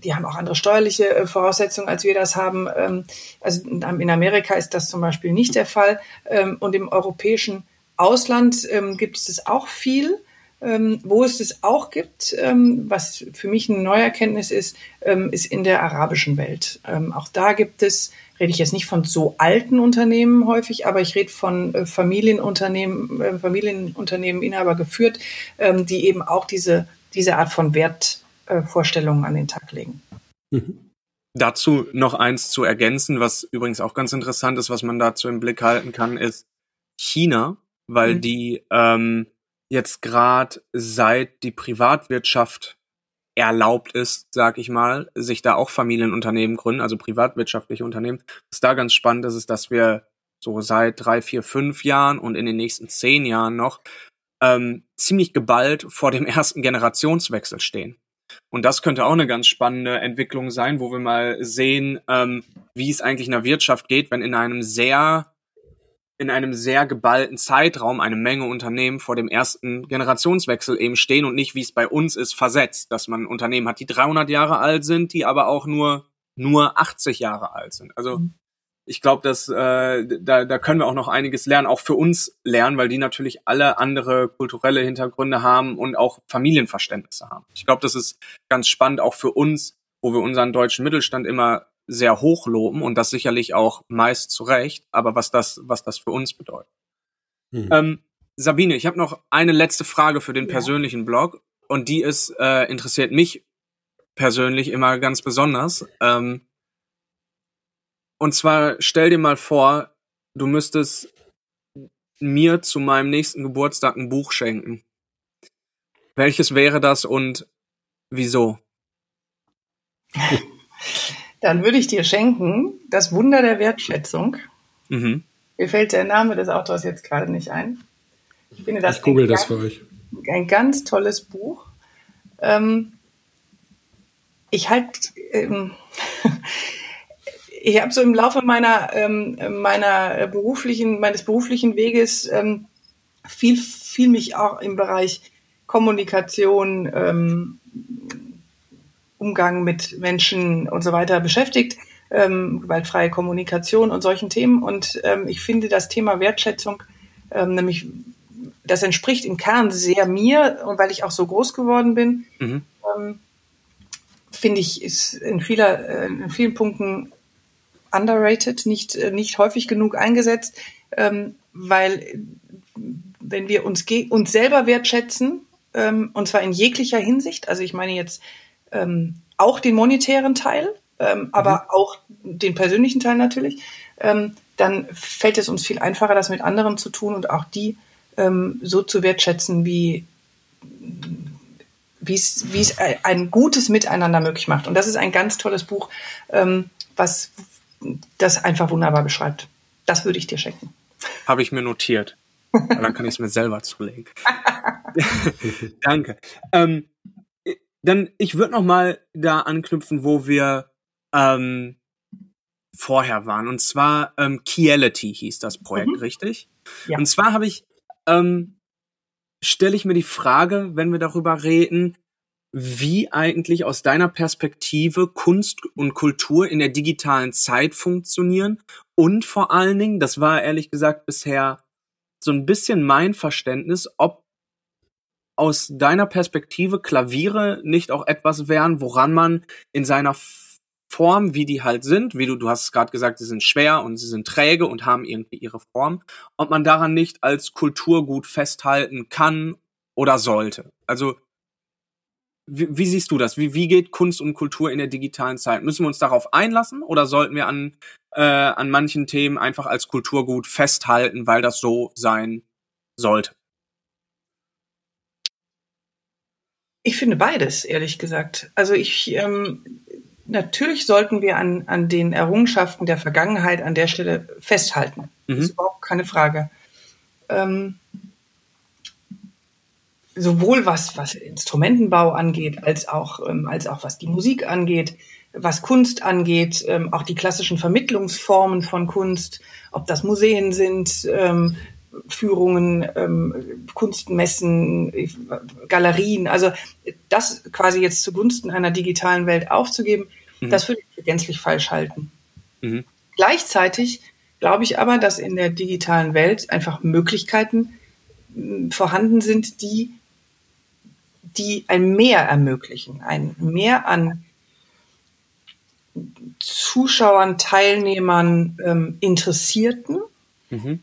die haben auch andere steuerliche äh, Voraussetzungen, als wir das haben. Ähm, also in Amerika ist das zum Beispiel nicht der Fall. Ähm, und im europäischen Ausland ähm, gibt es das auch viel. Ähm, wo es das auch gibt, ähm, was für mich eine neue Erkenntnis ist, ähm, ist in der arabischen Welt. Ähm, auch da gibt es, rede ich jetzt nicht von so alten Unternehmen häufig, aber ich rede von äh, Familienunternehmen, äh, Familienunternehmen, Inhaber geführt, ähm, die eben auch diese, diese Art von Wertvorstellungen äh, an den Tag legen. Mhm. Dazu noch eins zu ergänzen, was übrigens auch ganz interessant ist, was man dazu im Blick halten kann, ist China, weil mhm. die ähm, jetzt gerade seit die Privatwirtschaft erlaubt ist, sag ich mal, sich da auch Familienunternehmen gründen, also privatwirtschaftliche Unternehmen. Was da ganz spannend ist, ist, dass wir so seit drei, vier, fünf Jahren und in den nächsten zehn Jahren noch ähm, ziemlich geballt vor dem ersten Generationswechsel stehen. Und das könnte auch eine ganz spannende Entwicklung sein, wo wir mal sehen, ähm, wie es eigentlich in der Wirtschaft geht, wenn in einem sehr in einem sehr geballten Zeitraum eine Menge Unternehmen vor dem ersten Generationswechsel eben stehen und nicht, wie es bei uns ist, versetzt, dass man Unternehmen hat, die 300 Jahre alt sind, die aber auch nur nur 80 Jahre alt sind. Also mhm. ich glaube, dass äh, da, da können wir auch noch einiges lernen, auch für uns lernen, weil die natürlich alle andere kulturelle Hintergründe haben und auch Familienverständnisse haben. Ich glaube, das ist ganz spannend auch für uns, wo wir unseren deutschen Mittelstand immer sehr hoch loben und das sicherlich auch meist zu Recht, aber was das, was das für uns bedeutet. Mhm. Ähm, Sabine, ich habe noch eine letzte Frage für den ja. persönlichen Blog und die ist, äh, interessiert mich persönlich immer ganz besonders. Ähm, und zwar stell dir mal vor, du müsstest mir zu meinem nächsten Geburtstag ein Buch schenken. Welches wäre das und wieso? Dann würde ich dir schenken Das Wunder der Wertschätzung. Mhm. Mir fällt der Name des Autors jetzt gerade nicht ein. Ich finde das, ich google das ganz, für euch. ein ganz tolles Buch. Ähm, ich halt, ähm, ich habe so im Laufe meiner ähm, meiner beruflichen meines beruflichen Weges ähm, viel viel mich auch im Bereich Kommunikation ähm, Umgang mit Menschen und so weiter beschäftigt, ähm, gewaltfreie Kommunikation und solchen Themen. Und ähm, ich finde das Thema Wertschätzung, ähm, nämlich das entspricht im Kern sehr mir und weil ich auch so groß geworden bin, mhm. ähm, finde ich, ist in, vieler, äh, in vielen Punkten underrated, nicht, äh, nicht häufig genug eingesetzt, ähm, weil wenn wir uns, uns selber wertschätzen, ähm, und zwar in jeglicher Hinsicht, also ich meine jetzt ähm, auch den monetären Teil, ähm, aber mhm. auch den persönlichen Teil natürlich, ähm, dann fällt es uns viel einfacher, das mit anderen zu tun und auch die ähm, so zu wertschätzen, wie wie es, ein gutes Miteinander möglich macht. Und das ist ein ganz tolles Buch, ähm, was das einfach wunderbar beschreibt. Das würde ich dir schenken. Habe ich mir notiert. dann kann ich es mir selber zulegen. Danke. Ähm, dann, ich würde noch mal da anknüpfen, wo wir ähm, vorher waren. Und zwar ähm, Keality hieß das Projekt, mhm. richtig? Ja. Und zwar habe ich, ähm, stelle ich mir die Frage, wenn wir darüber reden, wie eigentlich aus deiner Perspektive Kunst und Kultur in der digitalen Zeit funktionieren und vor allen Dingen, das war ehrlich gesagt bisher so ein bisschen mein Verständnis, ob aus deiner Perspektive Klaviere nicht auch etwas wären, woran man in seiner Form, wie die halt sind, wie du, du hast es gerade gesagt, sie sind schwer und sie sind träge und haben irgendwie ihre Form, ob man daran nicht als Kulturgut festhalten kann oder sollte. Also wie, wie siehst du das? Wie, wie geht Kunst und Kultur in der digitalen Zeit? Müssen wir uns darauf einlassen oder sollten wir an, äh, an manchen Themen einfach als Kulturgut festhalten, weil das so sein sollte? Ich finde beides, ehrlich gesagt. Also ich, ähm, natürlich sollten wir an, an den Errungenschaften der Vergangenheit an der Stelle festhalten. Mhm. Das ist überhaupt keine Frage. Ähm, sowohl was, was Instrumentenbau angeht, als auch, ähm, als auch was die Musik angeht, was Kunst angeht, ähm, auch die klassischen Vermittlungsformen von Kunst, ob das Museen sind, ähm, Führungen, ähm, Kunstmessen, Galerien. Also das quasi jetzt zugunsten einer digitalen Welt aufzugeben, mhm. das würde ich für gänzlich falsch halten. Mhm. Gleichzeitig glaube ich aber, dass in der digitalen Welt einfach Möglichkeiten hm, vorhanden sind, die, die ein Mehr ermöglichen, ein Mehr an Zuschauern, Teilnehmern, ähm, Interessierten. Mhm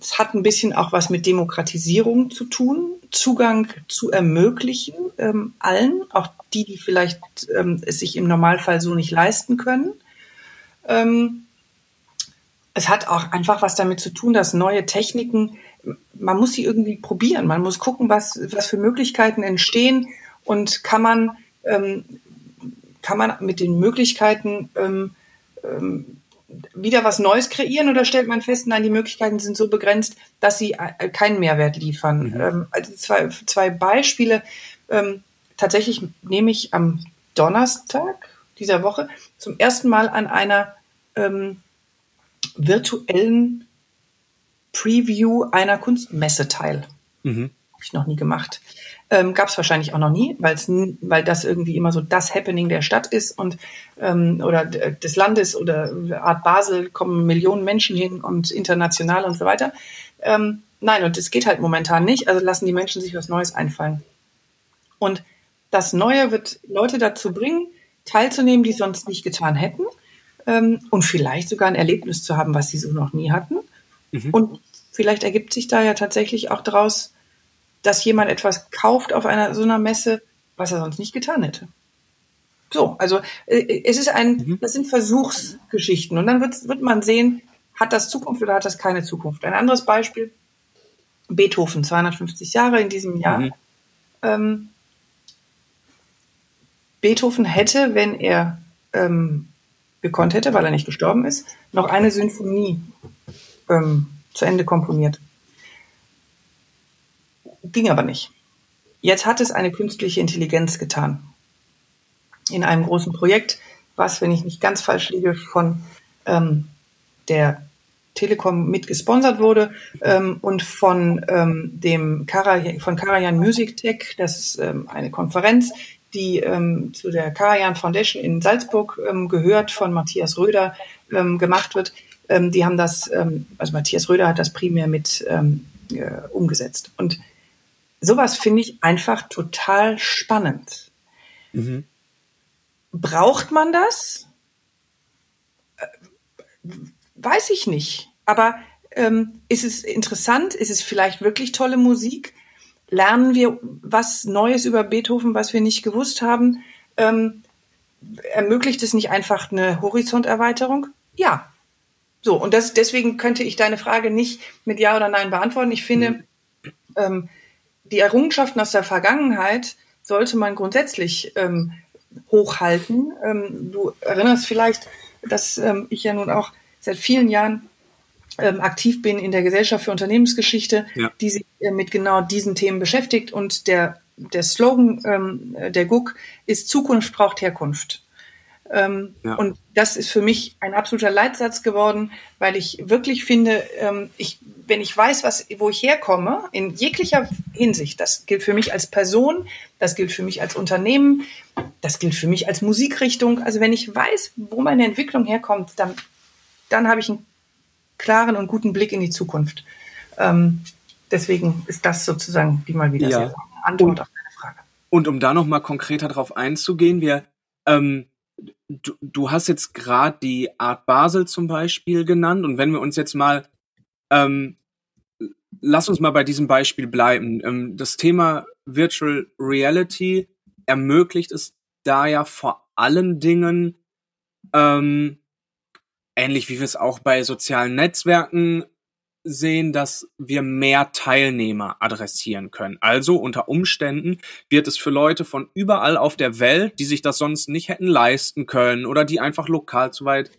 es hat ein bisschen auch was mit Demokratisierung zu tun, Zugang zu ermöglichen, ähm, allen, auch die, die vielleicht ähm, es sich im Normalfall so nicht leisten können. Ähm, es hat auch einfach was damit zu tun, dass neue Techniken, man muss sie irgendwie probieren, man muss gucken, was, was für Möglichkeiten entstehen und kann man, ähm, kann man mit den Möglichkeiten ähm, wieder was Neues kreieren oder stellt man fest, nein, die Möglichkeiten sind so begrenzt, dass sie äh, keinen Mehrwert liefern? Mhm. Ähm, also zwei, zwei Beispiele. Ähm, tatsächlich nehme ich am Donnerstag dieser Woche zum ersten Mal an einer ähm, virtuellen Preview einer Kunstmesse teil. Mhm. Habe ich noch nie gemacht. Ähm, Gab es wahrscheinlich auch noch nie, weil's, weil das irgendwie immer so das Happening der Stadt ist und ähm, oder des Landes oder Art Basel kommen Millionen Menschen hin und international und so weiter. Ähm, nein, und es geht halt momentan nicht, also lassen die Menschen sich was Neues einfallen. Und das Neue wird Leute dazu bringen, teilzunehmen, die sonst nicht getan hätten ähm, und vielleicht sogar ein Erlebnis zu haben, was sie so noch nie hatten. Mhm. Und vielleicht ergibt sich da ja tatsächlich auch daraus, dass jemand etwas kauft auf einer so einer Messe, was er sonst nicht getan hätte. So, also äh, es ist ein, mhm. das sind Versuchsgeschichten und dann wird, wird man sehen, hat das Zukunft oder hat das keine Zukunft. Ein anderes Beispiel, Beethoven, 250 Jahre in diesem Jahr. Mhm. Ähm, Beethoven hätte, wenn er ähm, gekonnt hätte, weil er nicht gestorben ist, noch eine Symphonie ähm, zu Ende komponiert. Ging aber nicht. Jetzt hat es eine künstliche Intelligenz getan. In einem großen Projekt, was, wenn ich nicht ganz falsch liege, von ähm, der Telekom mit gesponsert wurde ähm, und von ähm, dem Kara, von Karajan Music Tech, das ist ähm, eine Konferenz, die ähm, zu der Karajan Foundation in Salzburg ähm, gehört, von Matthias Röder ähm, gemacht wird. Ähm, die haben das, ähm, also Matthias Röder hat das primär mit ähm, äh, umgesetzt. Und sowas finde ich einfach total spannend. Mhm. Braucht man das? Äh, weiß ich nicht. Aber ähm, ist es interessant? Ist es vielleicht wirklich tolle Musik? lernen wir was Neues über Beethoven, was wir nicht gewusst haben? Ähm, ermöglicht es nicht einfach eine Horizonterweiterung? Ja. So, und das, deswegen könnte ich deine Frage nicht mit Ja oder Nein beantworten. Ich finde, mhm. ähm, die Errungenschaften aus der Vergangenheit sollte man grundsätzlich ähm, hochhalten. Ähm, du erinnerst vielleicht, dass ähm, ich ja nun auch seit vielen Jahren ähm, aktiv bin in der Gesellschaft für Unternehmensgeschichte, ja. die sich äh, mit genau diesen Themen beschäftigt. Und der, der Slogan ähm, der GUK ist Zukunft braucht Herkunft. Ähm, ja. Und das ist für mich ein absoluter Leitsatz geworden, weil ich wirklich finde, ähm, ich, wenn ich weiß, was, wo ich herkomme, in jeglicher Hinsicht, das gilt für mich als Person, das gilt für mich als Unternehmen, das gilt für mich als Musikrichtung. Also wenn ich weiß, wo meine Entwicklung herkommt, dann, dann habe ich ein klaren und guten Blick in die Zukunft. Ähm, deswegen ist das sozusagen die mal wieder ja. Antwort und, auf deine Frage. Und um da nochmal konkreter drauf einzugehen, wir, ähm, du, du hast jetzt gerade die Art Basel zum Beispiel genannt und wenn wir uns jetzt mal, ähm, lass uns mal bei diesem Beispiel bleiben. Ähm, das Thema Virtual Reality ermöglicht es da ja vor allen Dingen, ähm, ähnlich wie wir es auch bei sozialen Netzwerken sehen, dass wir mehr Teilnehmer adressieren können. Also unter Umständen wird es für Leute von überall auf der Welt, die sich das sonst nicht hätten leisten können oder die einfach lokal zu weit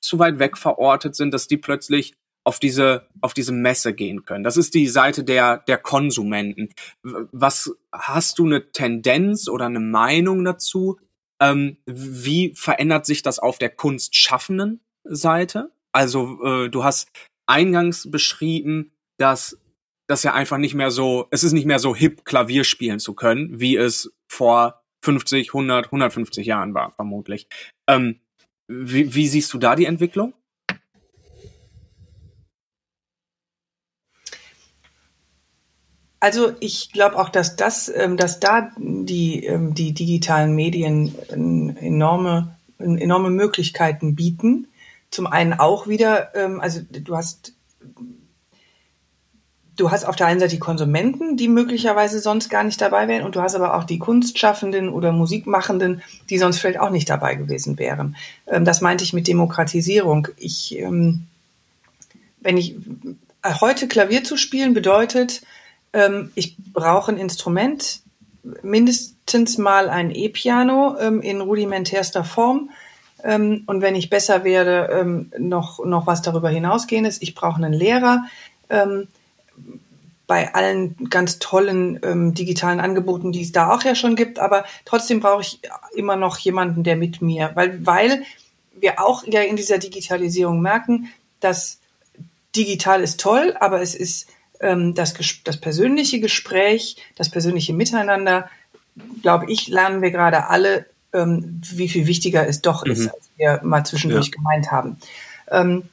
zu weit weg verortet sind, dass die plötzlich auf diese auf diese Messe gehen können. Das ist die Seite der der Konsumenten. Was hast du eine Tendenz oder eine Meinung dazu? Ähm, wie verändert sich das auf der kunstschaffenden Seite? Also äh, du hast eingangs beschrieben, dass das ja einfach nicht mehr so, es ist nicht mehr so hip, Klavier spielen zu können, wie es vor 50, 100, 150 Jahren war, vermutlich. Ähm, wie, wie siehst du da die Entwicklung? Also ich glaube auch, dass das, ähm, dass da die, ähm, die digitalen Medien enorme, enorme Möglichkeiten bieten. Zum einen auch wieder, ähm, also du hast du hast auf der einen Seite die Konsumenten, die möglicherweise sonst gar nicht dabei wären, und du hast aber auch die Kunstschaffenden oder Musikmachenden, die sonst vielleicht auch nicht dabei gewesen wären. das meinte ich mit Demokratisierung. Ich, wenn ich heute Klavier zu spielen bedeutet, ähm, ich brauche ein Instrument, mindestens mal ein E-Piano ähm, in rudimentärster Form. Ähm, und wenn ich besser werde, ähm, noch, noch was darüber hinausgehendes. Ich brauche einen Lehrer. Ähm, bei allen ganz tollen ähm, digitalen Angeboten, die es da auch ja schon gibt, aber trotzdem brauche ich immer noch jemanden, der mit mir, weil, weil wir auch ja in dieser Digitalisierung merken, dass digital ist toll, aber es ist ähm, das, das persönliche Gespräch, das persönliche Miteinander, glaube ich, lernen wir gerade alle, ähm, wie viel wichtiger es doch mhm. ist, als wir mal zwischendurch ja. gemeint haben. Ähm,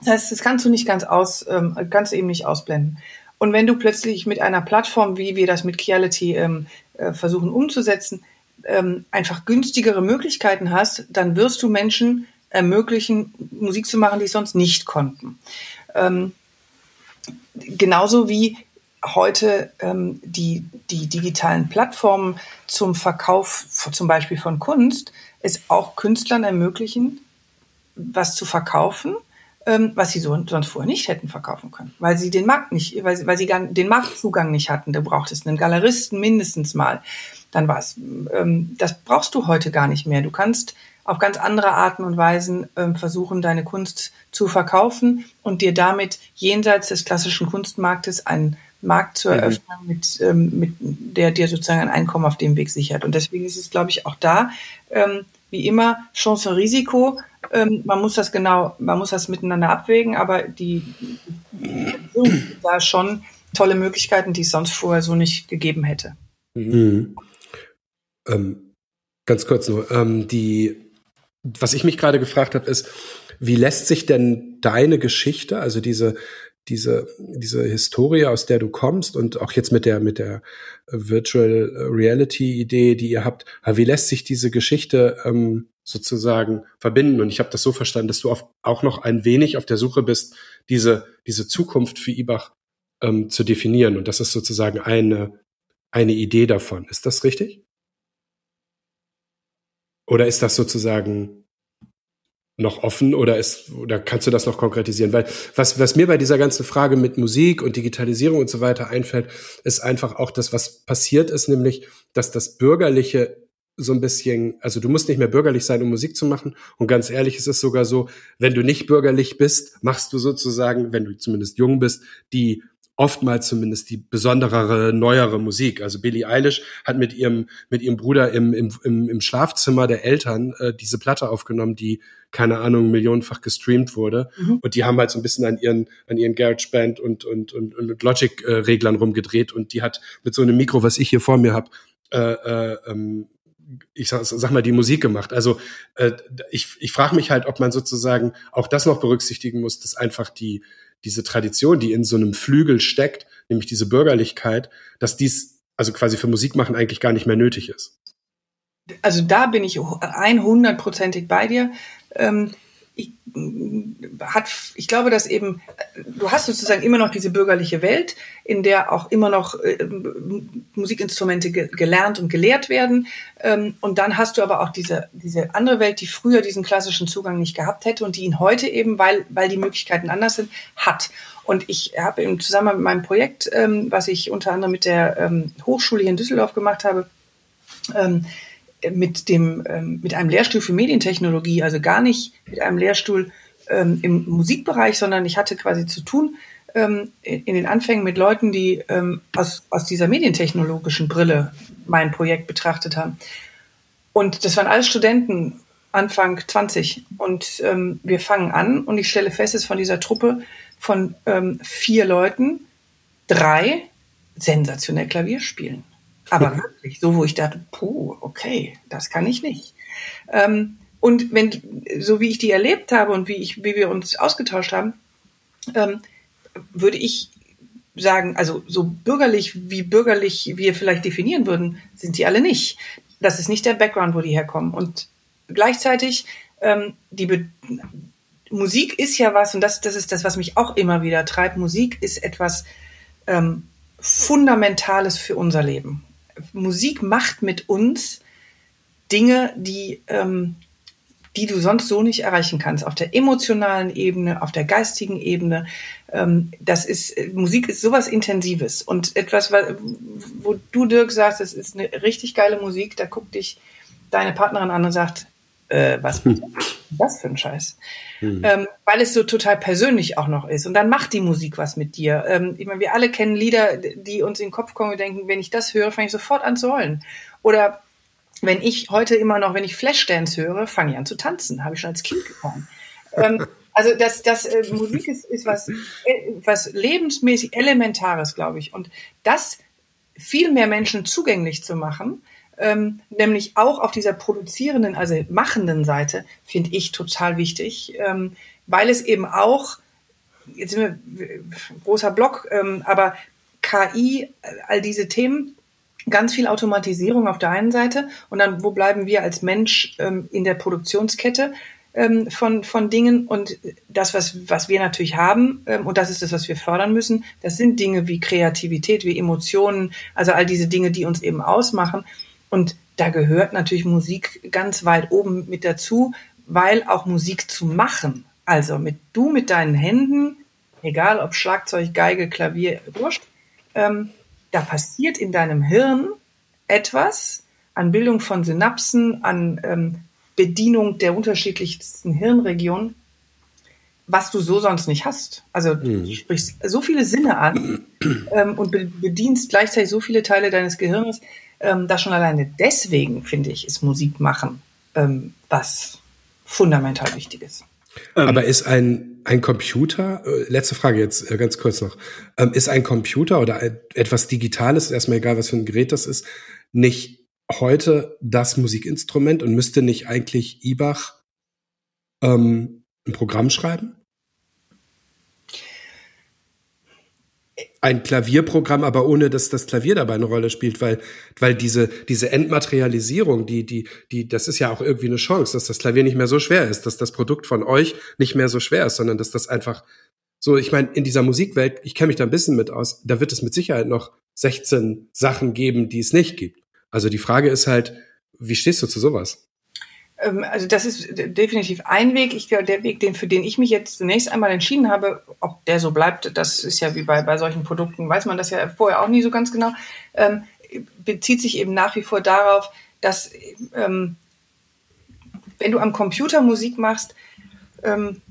das heißt, das kannst du nicht ganz aus, ähm, kannst du eben nicht ausblenden. Und wenn du plötzlich mit einer Plattform, wie wir das mit Creality ähm, äh, versuchen umzusetzen, ähm, einfach günstigere Möglichkeiten hast, dann wirst du Menschen ermöglichen, Musik zu machen, die es sonst nicht konnten. Ähm, genauso wie heute ähm, die, die digitalen Plattformen zum Verkauf zum Beispiel von Kunst es auch Künstlern ermöglichen, was zu verkaufen, ähm, was sie so, sonst vorher nicht hätten verkaufen können, weil sie den Markt nicht, weil, weil sie gar, den Marktzugang nicht hatten. Da braucht es einen Galeristen mindestens mal. Dann war es, ähm, das brauchst du heute gar nicht mehr. Du kannst auf ganz andere Arten und Weisen ähm, versuchen, deine Kunst zu verkaufen und dir damit jenseits des klassischen Kunstmarktes einen Markt zu mhm. eröffnen, mhm. mit, ähm, mit der dir sozusagen ein Einkommen auf dem Weg sichert. Und deswegen ist es, glaube ich, auch da, ähm, wie immer, Chance und Risiko. Ähm, man muss das genau, man muss das miteinander abwägen, aber die, die, da schon tolle Möglichkeiten, die es sonst vorher so nicht gegeben hätte. Mhm. Ähm, ganz kurz nur, ähm, die, was ich mich gerade gefragt habe, ist, wie lässt sich denn deine Geschichte, also diese diese, diese Historie, aus der du kommst und auch jetzt mit der, mit der Virtual Reality Idee, die ihr habt, wie lässt sich diese Geschichte ähm, sozusagen verbinden? Und ich habe das so verstanden, dass du auf, auch noch ein wenig auf der Suche bist, diese, diese Zukunft für Ibach ähm, zu definieren. Und das ist sozusagen eine, eine Idee davon. Ist das richtig? Oder ist das sozusagen noch offen oder ist oder kannst du das noch konkretisieren? Weil was was mir bei dieser ganzen Frage mit Musik und Digitalisierung und so weiter einfällt, ist einfach auch das, was passiert ist, nämlich dass das bürgerliche so ein bisschen, also du musst nicht mehr bürgerlich sein, um Musik zu machen. Und ganz ehrlich, es ist sogar so, wenn du nicht bürgerlich bist, machst du sozusagen, wenn du zumindest jung bist, die oftmals zumindest die besonderere, neuere Musik. Also Billie Eilish hat mit ihrem, mit ihrem Bruder im, im, im Schlafzimmer der Eltern äh, diese Platte aufgenommen, die, keine Ahnung, millionenfach gestreamt wurde. Mhm. Und die haben halt so ein bisschen an ihren, an ihren GarageBand und, und, und, und Logic-Reglern rumgedreht. Und die hat mit so einem Mikro, was ich hier vor mir habe, äh, äh, ähm, ich sag, sag mal, die Musik gemacht. Also äh, ich, ich frage mich halt, ob man sozusagen auch das noch berücksichtigen muss, dass einfach die, diese Tradition, die in so einem Flügel steckt, nämlich diese Bürgerlichkeit, dass dies also quasi für Musik machen eigentlich gar nicht mehr nötig ist. Also da bin ich 100%ig bei dir. Ähm, ich, hat, ich glaube, dass eben, du hast sozusagen immer noch diese bürgerliche Welt, in der auch immer noch äh, Musikinstrumente ge gelernt und gelehrt werden. Ähm, und dann hast du aber auch diese, diese andere Welt, die früher diesen klassischen Zugang nicht gehabt hätte und die ihn heute eben, weil, weil die Möglichkeiten anders sind, hat. Und ich habe im Zusammenhang mit meinem Projekt, ähm, was ich unter anderem mit der ähm, Hochschule hier in Düsseldorf gemacht habe, ähm, mit dem ähm, mit einem Lehrstuhl für Medientechnologie, also gar nicht mit einem Lehrstuhl ähm, im Musikbereich, sondern ich hatte quasi zu tun ähm, in den Anfängen mit Leuten, die ähm, aus, aus dieser medientechnologischen Brille mein Projekt betrachtet haben. Und das waren alles Studenten, Anfang 20. Und ähm, wir fangen an und ich stelle fest, dass von dieser Truppe von ähm, vier Leuten drei sensationell Klavier spielen. Aber wirklich, so wo ich dachte, puh, okay, das kann ich nicht. Ähm, und wenn, so wie ich die erlebt habe und wie ich, wie wir uns ausgetauscht haben, ähm, würde ich sagen, also so bürgerlich, wie bürgerlich wir vielleicht definieren würden, sind die alle nicht. Das ist nicht der Background, wo die herkommen. Und gleichzeitig, ähm, die Be Musik ist ja was, und das, das ist das, was mich auch immer wieder treibt. Musik ist etwas ähm, Fundamentales für unser Leben. Musik macht mit uns Dinge, die, ähm, die du sonst so nicht erreichen kannst. Auf der emotionalen Ebene, auf der geistigen Ebene. Ähm, das ist, Musik ist sowas Intensives. Und etwas, wo du, Dirk, sagst, es ist eine richtig geile Musik, da guckt dich deine Partnerin an und sagt, äh, was hm. das für ein Scheiß? Hm. Ähm, weil es so total persönlich auch noch ist. Und dann macht die Musik was mit dir. Ähm, ich meine, wir alle kennen Lieder, die uns in den Kopf kommen und denken, wenn ich das höre, fange ich sofort an zu heulen. Oder wenn ich heute immer noch, wenn ich Flashdance höre, fange ich an zu tanzen. Habe ich schon als Kind getan. ähm, Also das, das äh, Musik ist, ist was, äh, was lebensmäßig Elementares, glaube ich. Und das viel mehr Menschen zugänglich zu machen, ähm, nämlich auch auf dieser produzierenden, also machenden Seite, finde ich total wichtig, ähm, weil es eben auch, jetzt sind wir großer Block, ähm, aber KI, all diese Themen, ganz viel Automatisierung auf der einen Seite und dann, wo bleiben wir als Mensch ähm, in der Produktionskette? ähm, von, von Dingen. Und das, was, was wir natürlich haben, ähm, und das ist das, was wir fördern müssen, das sind Dinge wie Kreativität, wie Emotionen, also all diese Dinge, die uns eben ausmachen. Und da gehört natürlich Musik ganz weit oben mit dazu, weil auch Musik zu machen, also mit du mit deinen Händen, egal ob Schlagzeug, Geige, Klavier, wurscht, ähm, da passiert in deinem Hirn etwas an Bildung von Synapsen, an ähm, Bedienung der unterschiedlichsten Hirnregionen, was du so sonst nicht hast. Also mhm. du sprichst so viele Sinne an ähm, und bedienst gleichzeitig so viele Teile deines Gehirns, ähm, dass schon alleine deswegen, finde ich, ist Musik machen ähm, was fundamental wichtig ist. Ähm, Aber ist ein, ein Computer, äh, letzte Frage jetzt äh, ganz kurz noch, ähm, ist ein Computer oder ein, etwas Digitales, erstmal egal was für ein Gerät das ist, nicht heute das Musikinstrument und müsste nicht eigentlich Ibach ähm, ein Programm schreiben? Ein Klavierprogramm, aber ohne dass das Klavier dabei eine Rolle spielt, weil, weil diese, diese Entmaterialisierung, die, die, die, das ist ja auch irgendwie eine Chance, dass das Klavier nicht mehr so schwer ist, dass das Produkt von euch nicht mehr so schwer ist, sondern dass das einfach so, ich meine, in dieser Musikwelt, ich kenne mich da ein bisschen mit aus, da wird es mit Sicherheit noch 16 Sachen geben, die es nicht gibt. Also die Frage ist halt, wie stehst du zu sowas? Ähm, also das ist definitiv ein Weg. Ich glaube, der Weg, den, für den ich mich jetzt zunächst einmal entschieden habe, ob der so bleibt, das ist ja wie bei, bei solchen Produkten, weiß man das ja vorher auch nie so ganz genau, ähm, bezieht sich eben nach wie vor darauf, dass ähm, wenn du am Computer Musik machst, ähm,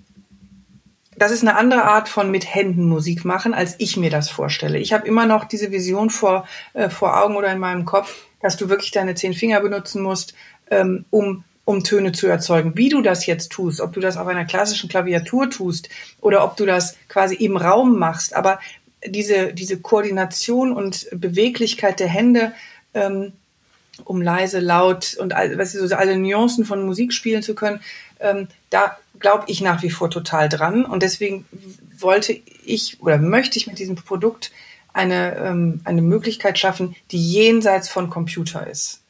das ist eine andere Art von mit Händen Musik machen, als ich mir das vorstelle. Ich habe immer noch diese Vision vor, äh, vor Augen oder in meinem Kopf, dass du wirklich deine zehn Finger benutzen musst, ähm, um um Töne zu erzeugen. Wie du das jetzt tust, ob du das auf einer klassischen Klaviatur tust oder ob du das quasi im Raum machst, aber diese, diese Koordination und Beweglichkeit der Hände, ähm, um leise, laut und all, weißt du, so alle Nuancen von Musik spielen zu können, ähm, da glaube ich nach wie vor total dran. Und deswegen wollte ich oder möchte ich mit diesem Produkt eine, ähm, eine Möglichkeit schaffen, die jenseits von Computer ist.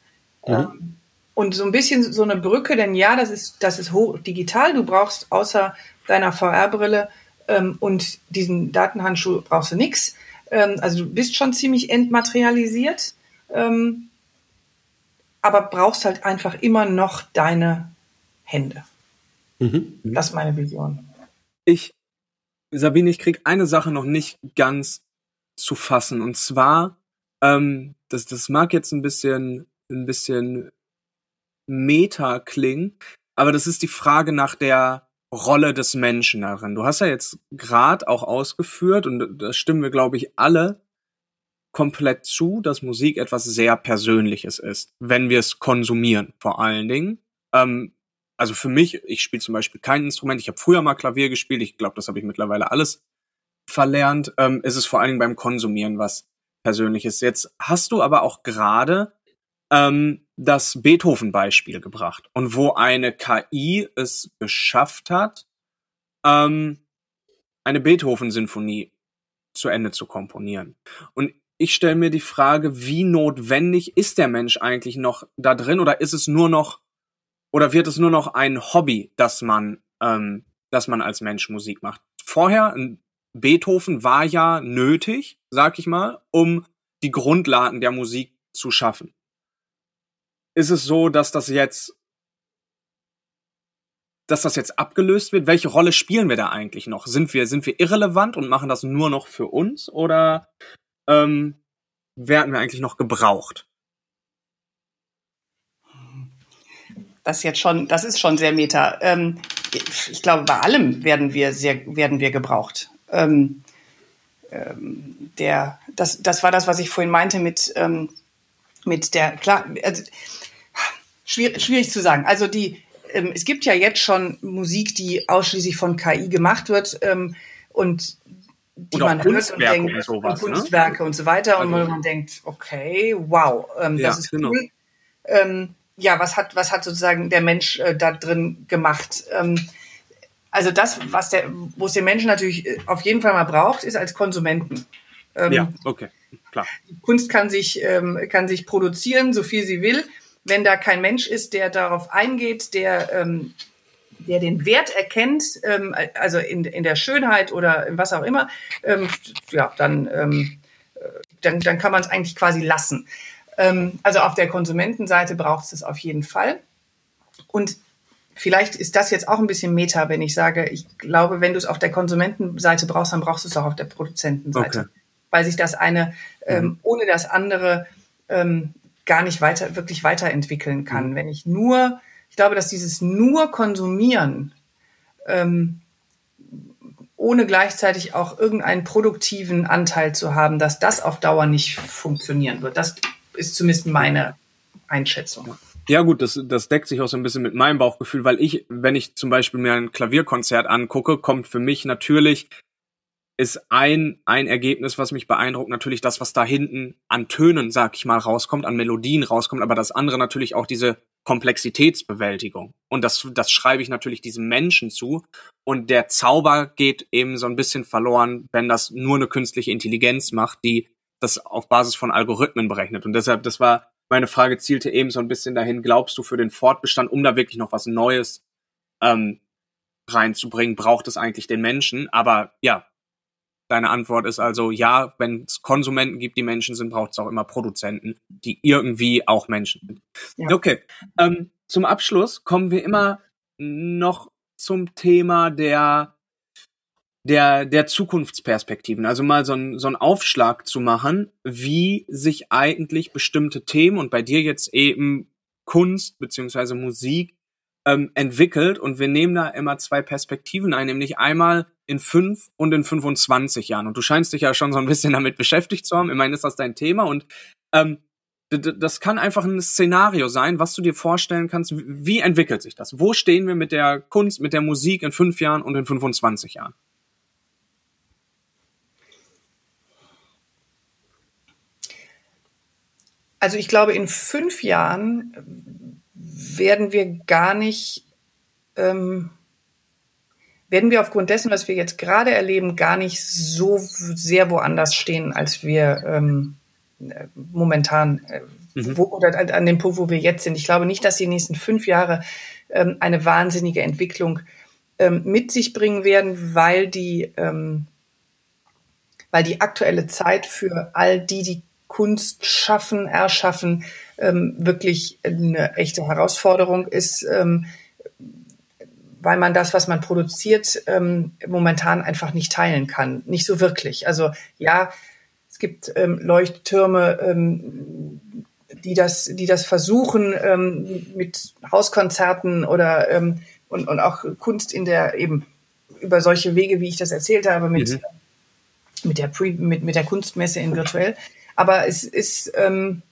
Mhm. Und so ein bisschen so eine Brücke, denn ja, das ist, das ist hoch digital. Du brauchst außer deiner VR-Brille ähm, und diesen Datenhandschuh brauchst du nix. Ähm, also du bist schon ziemlich entmaterialisiert, ähm, aber brauchst halt einfach immer noch deine Hände. Mhm. Das ist meine Vision. Ich, Sabine, ich krieg eine Sache noch nicht ganz zu fassen. Und zwar, ähm, das, das mag jetzt ein bisschen, ein bisschen meta klingen, aber das ist die Frage nach der Rolle des Menschen darin. Du hast ja jetzt gerade auch ausgeführt, und das stimmen wir, glaube ich, alle komplett zu, dass Musik etwas sehr Persönliches ist, wenn wir es konsumieren, vor allen Dingen. Ähm, also für mich, ich spiele zum Beispiel kein Instrument. Ich habe früher mal Klavier gespielt. Ich glaube, das habe ich mittlerweile alles verlernt, ähm, ist es vor allen Dingen beim Konsumieren was Persönliches. Jetzt hast du aber auch gerade ähm, das Beethoven-Beispiel gebracht und wo eine KI es geschafft hat, ähm, eine Beethoven-Sinfonie zu Ende zu komponieren. Und ich stelle mir die Frage, wie notwendig ist der Mensch eigentlich noch da drin oder ist es nur noch oder wird es nur noch ein Hobby, dass man, ähm, dass man als Mensch Musik macht? Vorher Beethoven war ja nötig, sag ich mal, um die Grundlagen der Musik zu schaffen. Ist es so, dass das jetzt, dass das jetzt abgelöst wird? Welche Rolle spielen wir da eigentlich noch? Sind wir, sind wir irrelevant und machen das nur noch für uns oder ähm, werden wir eigentlich noch gebraucht? Das jetzt schon, das ist schon sehr meta. Ähm, ich glaube, bei allem werden wir sehr, werden wir gebraucht ähm, ähm, der, das, das war das, was ich vorhin meinte mit, ähm, mit der, klar, also, schwierig, schwierig zu sagen. Also die, ähm, es gibt ja jetzt schon Musik, die ausschließlich von KI gemacht wird ähm, und die Und man hört und Kunstwerke denkt, und sowas, und ne? Kunstwerke und so weiter und Also- man denkt, okay, wow, ähm, Ja, das ist genau. cool. Ähm, ja, was hat, was hat sozusagen der Mensch äh, da drin gemacht? Ähm, also das, was der, wo es den Menschen natürlich äh, auf jeden Fall mal braucht, ist als Konsumenten. Ähm, Ja, okay, klar. Kunst kann sich, ähm, kann sich produzieren, so viel sie will. Wenn da kein Mensch ist, der darauf eingeht, der, ähm, der den Wert erkennt, ähm, also in, in der Schönheit oder in was auch immer, ähm, ja, dann, ähm, äh, dann, dann kann man es eigentlich quasi lassen. Also auf der Konsumentenseite braucht es das auf jeden Fall. Und vielleicht ist das jetzt auch ein bisschen Meta, wenn ich sage, ich glaube, wenn du es auf der Konsumentenseite brauchst, dann brauchst du es auch auf der Produzentenseite. Okay. Weil sich das eine ähm, ohne das andere ähm, gar nicht weiter, wirklich weiterentwickeln kann. Wenn ich nur, ich glaube, dass dieses nur Konsumieren ähm, ohne gleichzeitig auch irgendeinen produktiven Anteil zu haben, dass das auf Dauer nicht funktionieren wird. Das ist zumindest meine Einschätzung. Ja gut, das, das deckt sich auch so ein bisschen mit meinem Bauchgefühl, weil ich, wenn ich zum Beispiel mir ein Klavierkonzert angucke, kommt für mich natürlich, ist ein, ein Ergebnis, was mich beeindruckt, natürlich das, was da hinten an Tönen, sag ich mal, rauskommt, an Melodien rauskommt, aber das andere natürlich auch diese Komplexitätsbewältigung. Und das, das schreibe ich natürlich diesem Menschen zu. Und der Zauber geht eben so ein bisschen verloren, wenn das nur eine künstliche Intelligenz macht, die das auf Basis von Algorithmen berechnet. Und deshalb, das war meine Frage zielte eben so ein bisschen dahin, glaubst du für den Fortbestand, um da wirklich noch was Neues ähm, reinzubringen, braucht es eigentlich den Menschen? Aber ja, deine Antwort ist also ja, wenn es Konsumenten gibt, die Menschen sind, braucht es auch immer Produzenten, die irgendwie auch Menschen sind. Ja. Okay, ähm, zum Abschluss kommen wir immer noch zum Thema der der, der Zukunftsperspektiven, also mal so ein so ein Aufschlag zu machen, wie sich eigentlich bestimmte Themen und bei dir jetzt eben Kunst beziehungsweise Musik ähm, entwickelt und wir nehmen da immer zwei Perspektiven ein, nämlich einmal in fünf und in 25 Jahren. Und du scheinst dich ja schon so ein bisschen damit beschäftigt zu haben. Immerhin ist das dein Thema und ähm, das kann einfach ein Szenario sein, was du dir vorstellen kannst. Wie entwickelt sich das? Wo stehen wir mit der Kunst, mit der Musik in fünf Jahren und in 25 Jahren? Also ich glaube, in fünf Jahren werden wir gar nicht, ähm, werden wir aufgrund dessen, was wir jetzt gerade erleben, gar nicht so sehr woanders stehen, als wir ähm, äh, momentan äh, Mhm. wo, oder an, an dem Punkt, wo wir jetzt sind. Ich glaube nicht, dass die nächsten fünf Jahre ähm, eine wahnsinnige Entwicklung ähm, mit sich bringen werden, weil die, ähm, weil die aktuelle Zeit für all die, die Kunst schaffen, erschaffen, ähm, wirklich eine echte Herausforderung ist, ähm, weil man das, was man produziert, ähm, momentan einfach nicht teilen kann. Nicht so wirklich. Also ja, es gibt ähm, Leuchttürme, ähm, die das, die das versuchen ähm, mit Hauskonzerten oder ähm, und, und auch Kunst in der eben über solche Wege, wie ich das erzählt habe, mit, Mhm. mit, der Pre, mit, mit der Kunstmesse in virtuell. Aber es ist, ähm,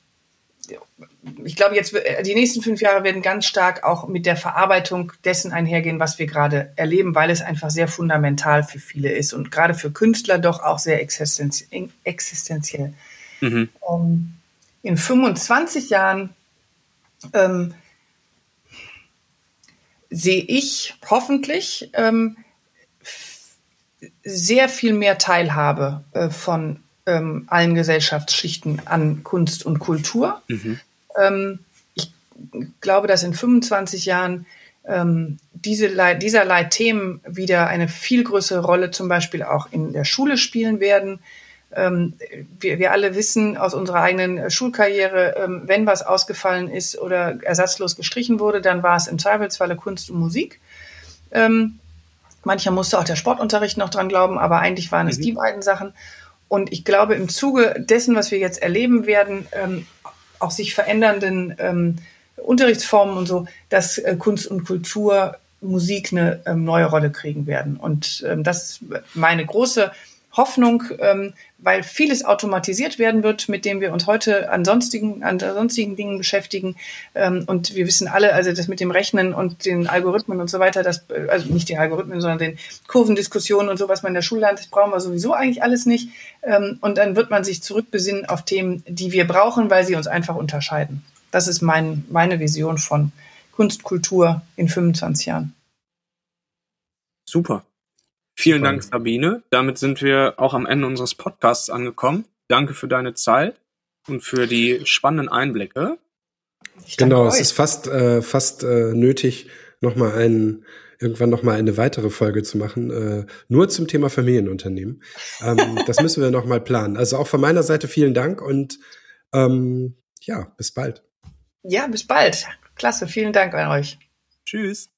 ich glaube, jetzt die nächsten fünf Jahre werden ganz stark auch mit der Verarbeitung dessen einhergehen, was wir gerade erleben, weil es einfach sehr fundamental für viele ist und gerade für Künstler doch auch sehr existenz existenziell. Mhm. Ähm, in 25 Jahren ähm, sehe ich hoffentlich ähm, sehr viel mehr Teilhabe äh, von ähm, allen Gesellschaftsschichten an Kunst und Kultur. Mhm. Ähm, ich glaube, dass in 25 Jahren ähm, diese, Lei- dieserlei Themen wieder eine viel größere Rolle zum Beispiel auch in der Schule spielen werden. Ähm, wir, wir alle wissen aus unserer eigenen Schulkarriere, ähm, wenn was ausgefallen ist oder ersatzlos gestrichen wurde, dann war es im Zweifelsfalle Kunst und Musik. Ähm, mancher musste auch der Sportunterricht noch dran glauben, aber eigentlich waren es Mhm. die beiden Sachen. Und ich glaube, im Zuge dessen, was wir jetzt erleben werden, ähm, auch sich verändernden ähm, Unterrichtsformen und so, dass äh, Kunst und Kultur, Musik eine ähm, neue Rolle kriegen werden. Und ähm, das ist meine große Hoffnung, ähm, weil vieles automatisiert werden wird, mit dem wir uns heute an sonstigen, an sonstigen Dingen beschäftigen. Ähm, und wir wissen alle, also das mit dem Rechnen und den Algorithmen und so weiter, das, also nicht den Algorithmen, sondern den Kurvendiskussionen und so, was man in der Schule lernt, das brauchen wir sowieso eigentlich alles nicht. Ähm, und dann wird man sich zurückbesinnen auf Themen, die wir brauchen, weil sie uns einfach unterscheiden. Das ist mein, meine Vision von Kunst, Kultur in 25 Jahren. Super. Vielen Dank, Sabine. Damit sind wir auch am Ende unseres Podcasts angekommen. Danke für deine Zeit und für die spannenden Einblicke. Genau, es ist fast, äh, fast äh, nötig, nochmal einen, irgendwann nochmal eine weitere Folge zu machen, äh, nur zum Thema Familienunternehmen. Ähm, das müssen wir nochmal planen. Also auch von meiner Seite vielen Dank und ähm, ja, bis bald. Ja, bis bald. Klasse, vielen Dank an euch. Tschüss.